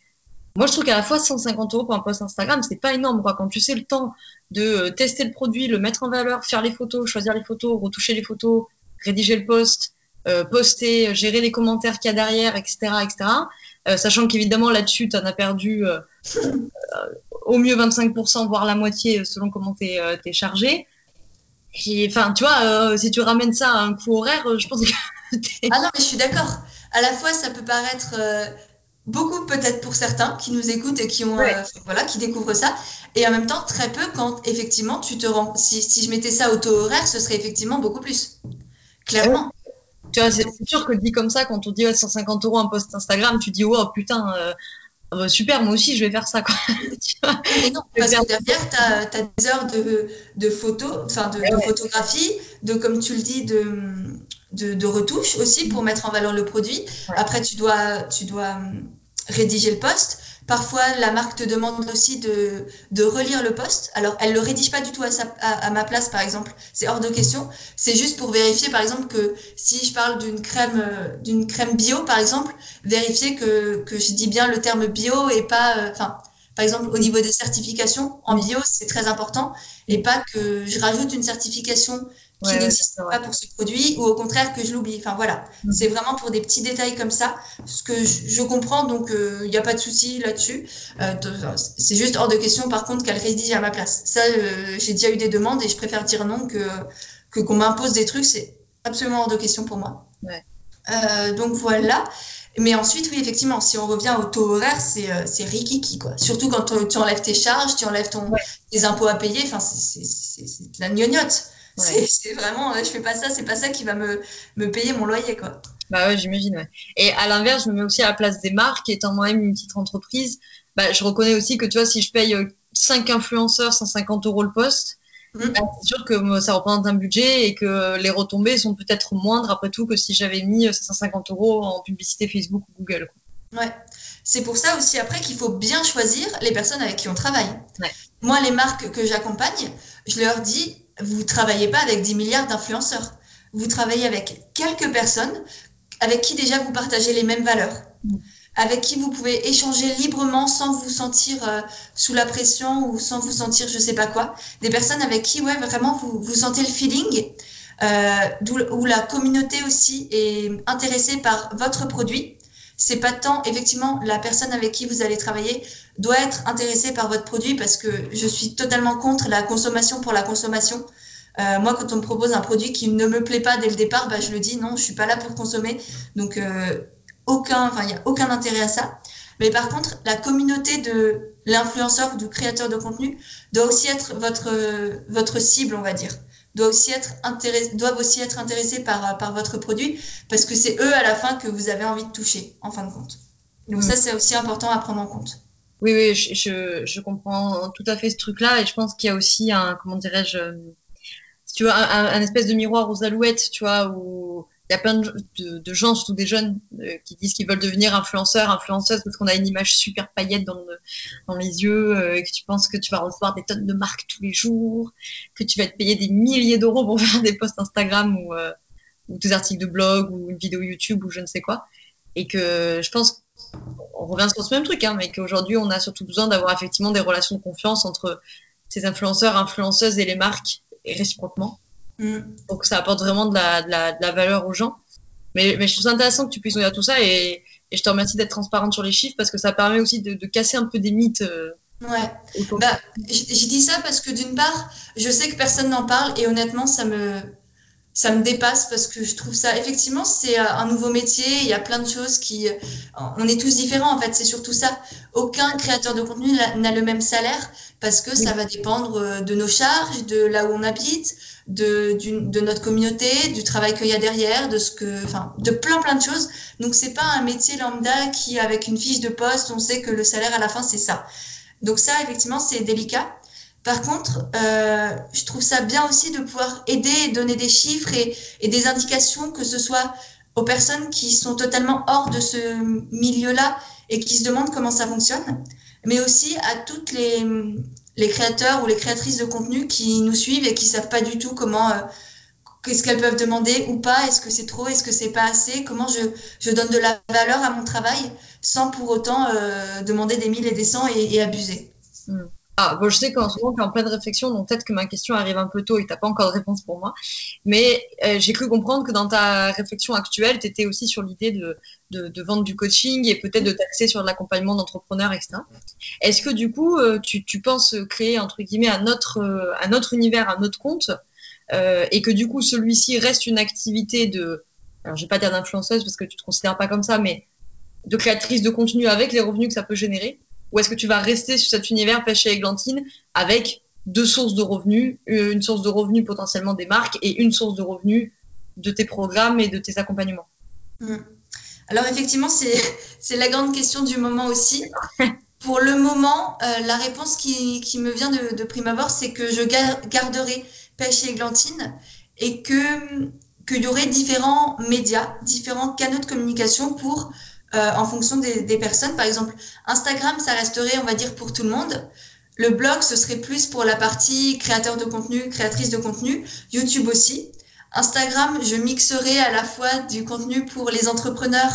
moi, je trouve qu'à la fois 150 euros pour un post Instagram, c'est pas énorme. Quand tu sais le temps de euh, tester le produit, le mettre en valeur, faire les photos, choisir les photos, retoucher les photos, rédiger le post, euh, poster, gérer les commentaires qu'il y a derrière, etc. etc. Euh, sachant qu'évidemment, là-dessus, tu en as perdu au mieux 25%, voire la moitié, selon comment tu es, chargé. Enfin, tu vois, si tu ramènes ça à un coût horaire, je pense que. ah non, mais je suis d'accord. À la fois, ça peut paraître beaucoup peut-être pour certains qui nous écoutent et qui ont euh, voilà qui découvrent ça et en même temps très peu quand effectivement tu te rends si, si je mettais ça au taux horaire ce serait effectivement beaucoup plus clairement tu vois c'est sûr que dit comme ça quand on dit 150 euros un post Instagram tu dis oh putain euh, super moi aussi je vais faire ça quoi mais non parce que derrière tu as, des heures de, de photos enfin de, de photographie de comme tu le dis de de, de retouches aussi pour mettre en valeur le produit. Après, tu dois, tu dois hum, rédiger le poste. Parfois, la marque te demande aussi de, de relire le poste. Alors, elle ne le rédige pas du tout à, ma place, par exemple. C'est hors de question. C'est juste pour vérifier, par exemple, que si je parle d'une crème, euh, crème bio, par exemple, vérifier que, que je dis bien le terme bio et pas, euh, enfin, par exemple, au niveau des certifications, en bio, c'est très important, et pas que je rajoute une certification qui n'existe pas pour ce produit ou au contraire que je l'oublie. Enfin voilà, mm. c'est vraiment pour des petits détails comme ça, ce que je, comprends, donc il euh, n'y a pas de souci là-dessus. Euh, c'est juste hors de question par contre qu'elle rédige à ma place. Ça, euh, j'ai déjà eu des demandes et je préfère dire non que qu'on m'impose des trucs, c'est absolument hors de question pour moi. Ouais. donc voilà. Mais ensuite, oui, effectivement, si on revient au taux horaire, c'est c'est rikiki, quoi. Surtout quand tu enlèves tes charges, tu enlèves ton, tes impôts à payer, enfin, c'est de la gnognotte. C'est vraiment, je fais pas ça, c'est pas ça qui va me, me payer mon loyer, quoi. Bah ouais, j'imagine, ouais. Et à l'inverse, je me mets aussi à la place des marques, étant moi-même une petite entreprise, bah, je reconnais aussi que, tu vois, si je paye 5 euh, influenceurs 150 euros le poste, c'est sûr que ça représente un budget et que les retombées sont peut-être moindres après tout que si j'avais mis 150 euh, euros en publicité Facebook ou Google. Ouais. C'est pour ça aussi après qu'il faut bien choisir les personnes avec qui on travaille. Ouais. Moi, les marques que j'accompagne, je leur dis vous travaillez pas avec 10 milliards d'influenceurs. Vous travaillez avec quelques personnes avec qui déjà vous partagez les mêmes valeurs, avec qui vous pouvez échanger librement sans vous sentir euh, sous la pression ou sans vous sentir je sais pas quoi. Des personnes avec qui ouais, vraiment vous, vous sentez le feeling, euh, où la communauté aussi est intéressée par votre produit. C'est pas tant effectivement la personne avec qui vous allez travailler doit être intéressé par votre produit parce que je suis totalement contre la consommation pour la consommation. Euh, moi, quand on me propose un produit qui ne me plaît pas dès le départ, bah, je le dis non, je suis pas là pour consommer. Donc, euh, aucun, enfin, il n'y a aucun intérêt à ça. Mais par contre, la communauté de l'influenceur ou du créateur de contenu doit aussi être votre, votre cible, on va dire. Doit aussi être intéressé, doivent aussi être intéressés par, par votre produit parce que c'est eux à la fin que vous avez envie de toucher, en fin de compte. Donc, ça, c'est aussi important à prendre en compte. Oui, oui, je, je, comprends tout à fait ce truc-là et je pense qu'il y a aussi un, comment dirais-je, si tu veux, un, espèce de miroir aux alouettes, tu vois, où y a plein de, gens, surtout des jeunes, euh, qui disent qu'ils veulent devenir influenceurs, influenceuses, parce qu'on a une image super paillette dans, dans les yeux, euh, et que tu penses que tu vas recevoir des tonnes de marques tous les jours, que tu vas te payer des milliers d'euros pour faire des posts Instagram ou, euh, ou des articles de blog ou une vidéo YouTube ou je ne sais quoi. Et que je pense on revient sur ce même truc, hein, mais qu'aujourd'hui, on a surtout besoin d'avoir effectivement des relations de confiance entre ces influenceurs, influenceuses et les marques, et réciproquement. Mm. Donc ça apporte vraiment de la, de, la, de la, valeur aux gens. Mais, mais, je trouve ça intéressant que tu puisses nous dire tout ça et, et je te remercie d'être transparente sur les chiffres parce que ça permet aussi de, de casser un peu des mythes. Euh, ouais. Bah, je dis ça parce que d'une part, je sais que personne n'en parle et honnêtement, ça me, ça me dépasse parce que je trouve ça effectivement c'est euh, un nouveau métier il y a plein de choses qui euh, on est tous différents en fait c'est surtout ça. Aucun créateur de contenu n'a le même salaire parce que ça va dépendre euh, de nos charges de là où on habite de, de notre communauté du travail qu'il y a derrière de ce que enfin de plein plein de choses. Donc c'est pas un métier lambda qui avec une fiche de poste on sait que le salaire à la fin c'est ça. Donc ça effectivement c'est délicat par contre, euh, je trouve ça bien aussi de pouvoir aider donner des chiffres et, et, des indications, que ce soit aux personnes qui sont totalement hors de ce milieu-là et qui se demandent comment ça fonctionne, mais aussi à toutes les, créateurs ou les créatrices de contenu qui nous suivent et qui savent pas du tout comment euh, qu'est-ce qu'elles peuvent demander ou pas, est-ce que c'est trop, est-ce que c'est pas assez, comment je, donne de la valeur à mon travail sans pour autant euh, demander des mille et des cents et, et abuser. Mmh. Ah, bon, je sais qu'en ce moment, tu es en pleine réflexion, donc peut-être que ma question arrive un peu tôt et tu n'as pas encore de réponse pour moi. Mais euh, j'ai cru comprendre que dans ta réflexion actuelle, tu étais aussi sur l'idée de, vendre du coaching et peut-être de taxer sur l'accompagnement d'entrepreneurs, etc. Est-ce que du coup, euh, tu, penses créer, entre guillemets, un autre, euh, un autre univers, un autre compte et que du coup, celui-ci reste une activité de, alors je vais pas dire d'influenceuse parce que tu te considères pas comme ça, mais de créatrice de contenu avec les revenus que ça peut générer? Ou est-ce que tu vas rester sur cet univers pêche et églantine avec deux sources de revenus, euh, une source de revenus potentiellement des marques et une source de revenus de tes programmes et de tes accompagnements? Hmm. Alors effectivement, c'est la grande question du moment aussi. Pour le moment, euh, la réponse qui, me vient de, de prime abord, c'est que je garderai pêche et églantine et que qu'il y aurait différents médias, différents canaux de communication pour euh, en fonction des, des, personnes. Par exemple, Instagram, ça resterait, on va dire, pour tout le monde. Le blog, ce serait plus pour la partie créateur de contenu, créatrice de contenu. YouTube aussi. Instagram, je mixerai à la fois du contenu pour les entrepreneurs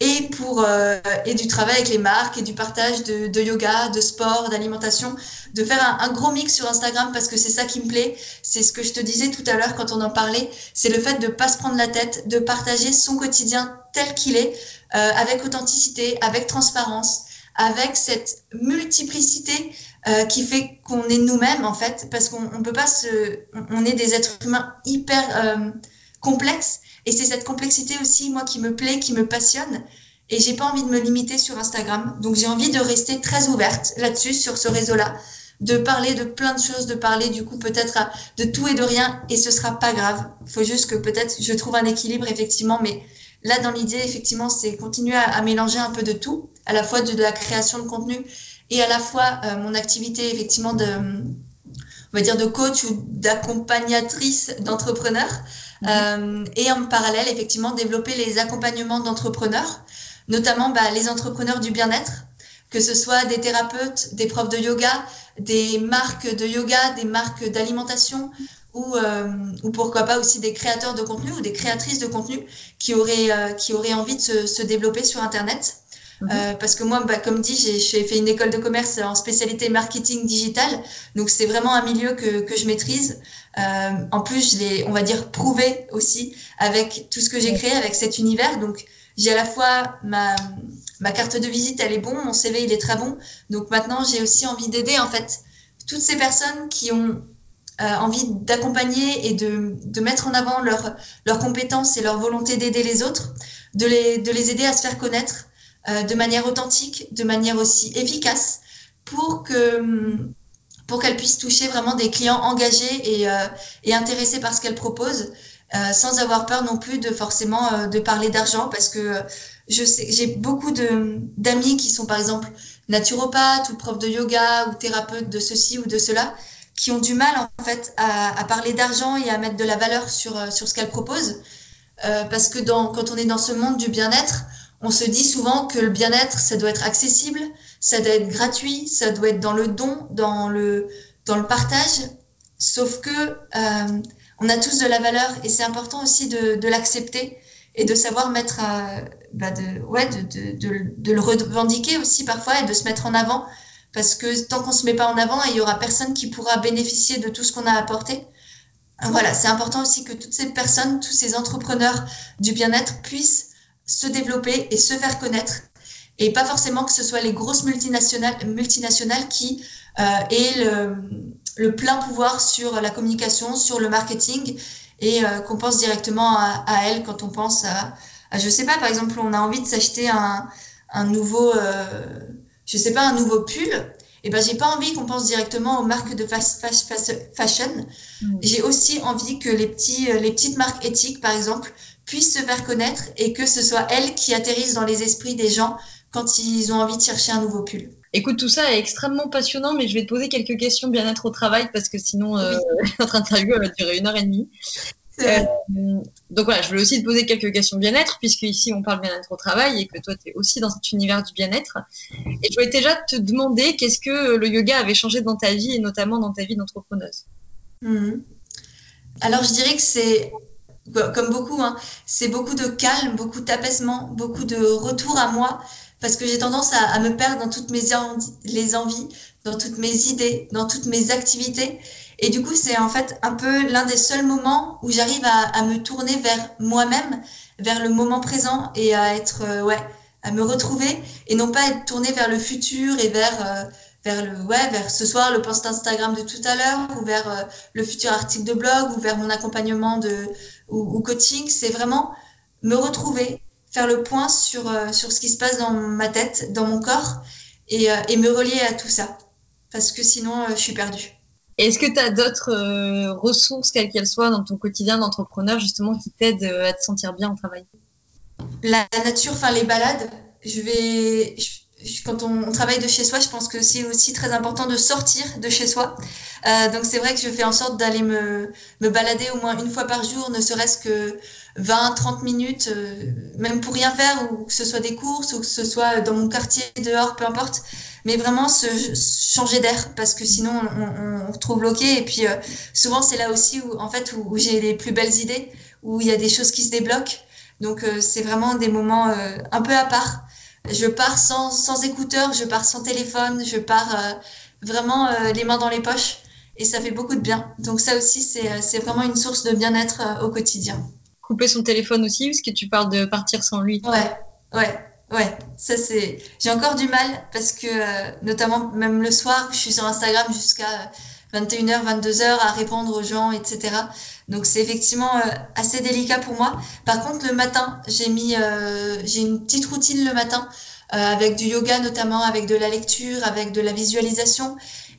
et pour euh, et du travail avec les marques et du partage de, de yoga, de sport, d'alimentation, de faire un, gros mix sur Instagram parce que c'est ça qui me plaît. C'est ce que je te disais tout à l'heure quand on en parlait, c'est le fait de pas se prendre la tête, de partager son quotidien tel qu'il est, euh, avec authenticité, avec transparence, avec cette multiplicité euh, qui fait qu'on est nous-mêmes en fait, parce qu'on peut pas se, on est des êtres humains hyper euh, complexes et c'est cette complexité aussi, moi, qui me plaît, qui me passionne. Et j'ai pas envie de me limiter sur Instagram. Donc j'ai envie de rester très ouverte là-dessus, sur ce réseau-là, de parler de plein de choses, de parler du coup peut-être de tout et de rien. Et ce sera pas grave. Faut juste que peut-être je trouve un équilibre effectivement, mais là dans l'idée effectivement c'est continuer à, à, mélanger un peu de tout, à la fois de, de la création de contenu et à la fois euh, mon activité effectivement de on va dire de coach ou d'accompagnatrice d'entrepreneurs. Mmh. Euh, et en parallèle, effectivement, développer les accompagnements d'entrepreneurs, notamment bah, les entrepreneurs du bien-être, que ce soit des thérapeutes, des profs de yoga, des marques de yoga, des marques d'alimentation, ou, euh, ou pourquoi pas aussi des créateurs de contenu ou des créatrices de contenu qui auraient, euh, qui auraient envie de se, se développer sur Internet. Mhm. Euh, parce que moi, bah, comme dit, j'ai fait une école de commerce en spécialité marketing digital. Donc, c'est vraiment un milieu que, que je maîtrise. En plus, je l'ai, on va dire, prouvé aussi avec tout ce que j'ai créé, avec cet univers. Donc, j'ai à la fois ma, ma carte de visite, elle est bon, mon CV, il est très bon. Donc, maintenant, j'ai aussi envie d'aider, en fait, toutes ces personnes qui ont envie d'accompagner et de, de, mettre en avant leurs leur compétences et leur volonté d'aider les autres, de les, de les aider à se faire connaître, euh, de manière authentique, de manière aussi efficace, pour que pour toucher vraiment des clients engagés et, euh, et intéressés par ce qu'elle propose, euh, sans avoir peur non plus de forcément euh, de parler d'argent, parce que je sais, j'ai beaucoup de d'amis qui sont par exemple naturopathes ou profs de yoga ou thérapeutes de ceci ou de cela, qui ont du mal en fait à, parler d'argent et à mettre de la valeur sur, euh, sur ce qu'elles proposent. Euh, parce que quand on est dans ce monde du bien-être, on se dit souvent que le bien-être, ça doit être accessible, ça doit être gratuit, ça doit être dans le don, dans le, dans le partage. Sauf que euh, on a tous de la valeur et c'est important aussi de, l'accepter et de savoir mettre, bah ouais, de, de, le revendiquer aussi parfois et de se mettre en avant parce que tant qu'on se met pas en avant, il y aura personne qui pourra bénéficier de tout ce qu'on a apporté. Voilà, c'est important aussi que toutes ces personnes, tous ces entrepreneurs du bien-être puissent se développer et se faire connaître. Et pas forcément que ce soit les grosses multinationales, multinationales qui euh, aient le, le, plein pouvoir sur la communication, sur le marketing et euh, qu'on pense directement à, à, elles quand on pense à, à, je sais pas, par exemple, on a envie de s'acheter un, un nouveau, euh, je sais pas, un nouveau pull, et eh ben j'ai pas envie qu'on pense directement aux marques de fast, fashion. Mm. J'ai aussi envie que les petits, euh, les petites marques éthiques, par exemple, puissent se faire connaître et que ce soit elles qui atterrissent dans les esprits des gens quand ils ont envie de chercher un nouveau pull. Écoute, tout ça est extrêmement passionnant, mais je vais te poser quelques questions bien-être au travail parce que sinon, euh, notre interview va durer une heure et demie. Euh, donc voilà, je voulais aussi te poser quelques questions bien-être, puisque ici on parle bien-être au travail et que toi tu es aussi dans cet univers du bien-être. Et je voulais déjà te demander qu'est-ce que le yoga avait changé dans ta vie et notamment dans ta vie d'entrepreneuse. Mhm. Alors je dirais que c'est, comme beaucoup, hein, c'est beaucoup de calme, beaucoup d'apaisement, beaucoup de retour à moi, parce que j'ai tendance à, à, me perdre dans toutes mes les envies, dans toutes mes idées, dans toutes mes activités. Et du coup, c'est en fait un peu l'un des seuls moments où j'arrive à, à, me tourner vers moi-même, vers le moment présent et à être, euh, ouais, à me retrouver et non pas être tournée vers le futur et vers, euh, vers le, ouais, vers ce soir le post Instagram de tout à l'heure ou vers euh, le futur article de blog ou vers mon accompagnement de, ou, ou coaching. C'est vraiment me retrouver, faire le point sur, sur ce qui se passe dans ma tête, dans mon corps et, et me relier à tout ça. Parce que sinon, je suis perdue. Est-ce que tu as d'autres euh, ressources, quelles qu'elles soient, dans ton quotidien d'entrepreneur, justement, qui t'aident euh, à te sentir bien au travail? La nature, enfin les balades. Je vais, quand on, travaille de chez soi, je pense que c'est aussi très important de sortir de chez soi. Euh, donc c'est vrai que je fais en sorte d'aller me, me balader au moins une fois par jour, ne serait-ce que 20, 30 minutes, euh, même pour rien faire, ou que ce soit des courses, ou que ce soit dans mon quartier, dehors, peu importe. Mais vraiment se changer d'air, parce que sinon on, on, retrouve bloqué. Et puis euh, souvent c'est là aussi où en fait où, j'ai les plus belles idées, où il y a des choses qui se débloquent. Donc euh, c'est vraiment des moments un peu à part. Je pars sans, sans écouteurs, je pars sans téléphone, je pars vraiment les mains dans les poches et ça fait beaucoup de bien. Donc ça aussi, c'est vraiment une source de bien-être au quotidien couper son téléphone aussi, parce que tu parles de partir sans lui. Ouais, ouais, ouais. Ça, c'est. J'ai encore du mal parce que, euh, notamment, même le soir, je suis sur Instagram jusqu'à 21h, 22h à répondre aux gens, etc. Donc, c'est effectivement euh, assez délicat pour moi. Par contre, le matin, j'ai mis. Euh, j'ai une petite routine le matin avec du yoga, notamment, avec de la lecture, avec de la visualisation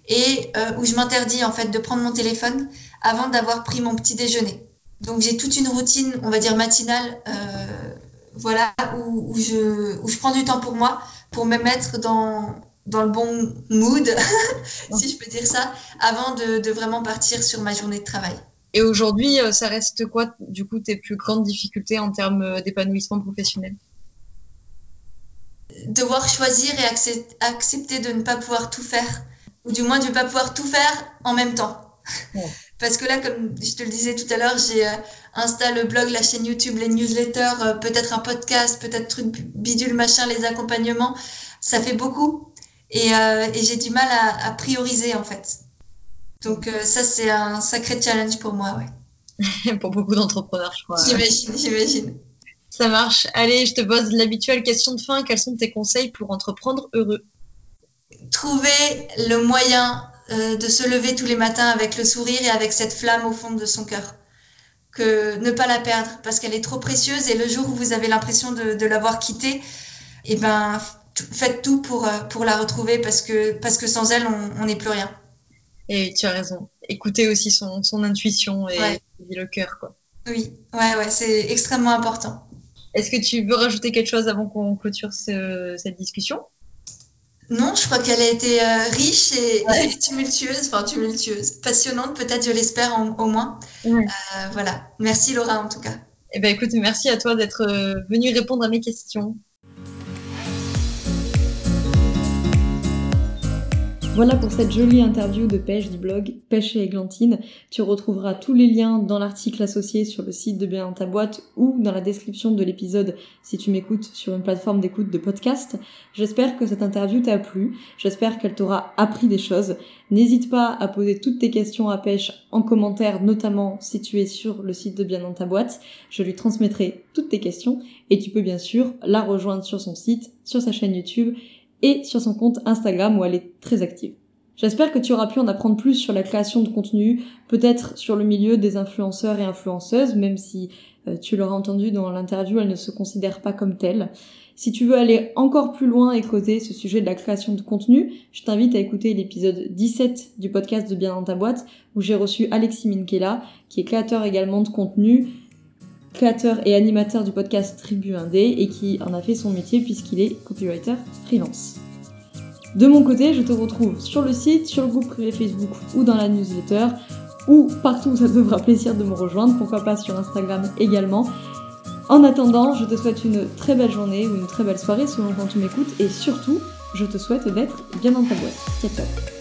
et où je m'interdis, en fait, de prendre mon téléphone avant d'avoir pris mon petit déjeuner. Donc j'ai toute une routine, on va dire matinale, euh, voilà, où, où, je, où je prends du temps pour moi, pour me mettre dans, dans le bon mood, si je peux dire ça, avant de, de, vraiment partir sur ma journée de travail. Et aujourd'hui, euh, ça reste quoi, du coup, tes plus grandes difficultés en termes euh, d'épanouissement professionnel? Devoir choisir et accepter de ne pas pouvoir tout faire, ou du moins de ne pas pouvoir tout faire en même temps. Ouais. Parce que là, comme je te le disais tout à l'heure, j'ai euh, Insta, le blog, la chaîne YouTube, les newsletters, euh, peut-être un podcast, peut-être truc bidule, machin, les accompagnements. Ça fait beaucoup. Et, euh, et j'ai du mal à, à, prioriser, en fait. Donc euh, ça, c'est un sacré challenge pour moi, ouais. pour beaucoup d'entrepreneurs, je crois. J'imagine, j'imagine. Ça marche. Allez, je te pose l'habituelle question de fin. Quels sont tes conseils pour entreprendre heureux? Trouver le moyen euh, de se lever tous les matins avec le sourire et avec cette flamme au fond de son cœur. Que ne pas la perdre parce qu'elle est trop précieuse et le jour où vous avez l'impression de, de l'avoir quittée, eh ben, faites tout pour, euh, pour la retrouver parce que, parce que sans elle, on n'est plus rien. Et tu as raison. Écoutez aussi son, son intuition et, ouais. le cœur. Quoi. Oui, ouais, ouais, c'est extrêmement important. Est-ce que tu veux rajouter quelque chose avant qu'on clôture ce, cette discussion? Non, je crois qu'elle a été euh, riche et, tumultueuse, enfin tumultueuse, passionnante peut-être, je l'espère au moins. voilà. Merci Laura en tout cas. Eh ben écoute, merci à toi d'être venue répondre à mes questions. Voilà pour cette jolie interview de Pêche du blog Pêche et Églantine. Tu retrouveras tous les liens dans l'article associé sur le site de Bien dans ta boîte ou dans la description de l'épisode si tu m'écoutes sur une plateforme d'écoute de podcast. J'espère que cette interview t'a plu. J'espère qu'elle t'aura appris des choses. N'hésite pas à poser toutes tes questions à Pêche en commentaire, notamment si tu es sur le site de Bien dans ta boîte. Je lui transmettrai toutes tes questions et tu peux bien sûr la rejoindre sur son site, sur sa chaîne YouTube et sur son compte Instagram où elle est très active. J'espère que tu auras pu en apprendre plus sur la création de contenu, peut-être sur le milieu des influenceurs et influenceuses, même si euh, tu l'auras entendu dans l'interview, elle ne se considère pas comme telle. Si tu veux aller encore plus loin et creuser ce sujet de la création de contenu, je t'invite à écouter l'épisode 17 du podcast de Bien dans ta boîte, où j'ai reçu Alexis Minkela, qui est créateur également de contenu, créateur et animateur du podcast Tribu 1D et qui en a fait son métier puisqu'il est copywriter freelance. De mon côté, je te retrouve sur le site, sur le groupe privé Facebook ou dans la newsletter ou partout où ça te fera plaisir de me rejoindre, pourquoi pas sur Instagram également. En attendant, je te souhaite une très belle journée ou une très belle soirée selon quand tu m'écoutes et surtout, je te souhaite d'être bien dans ta boîte. Ciao ciao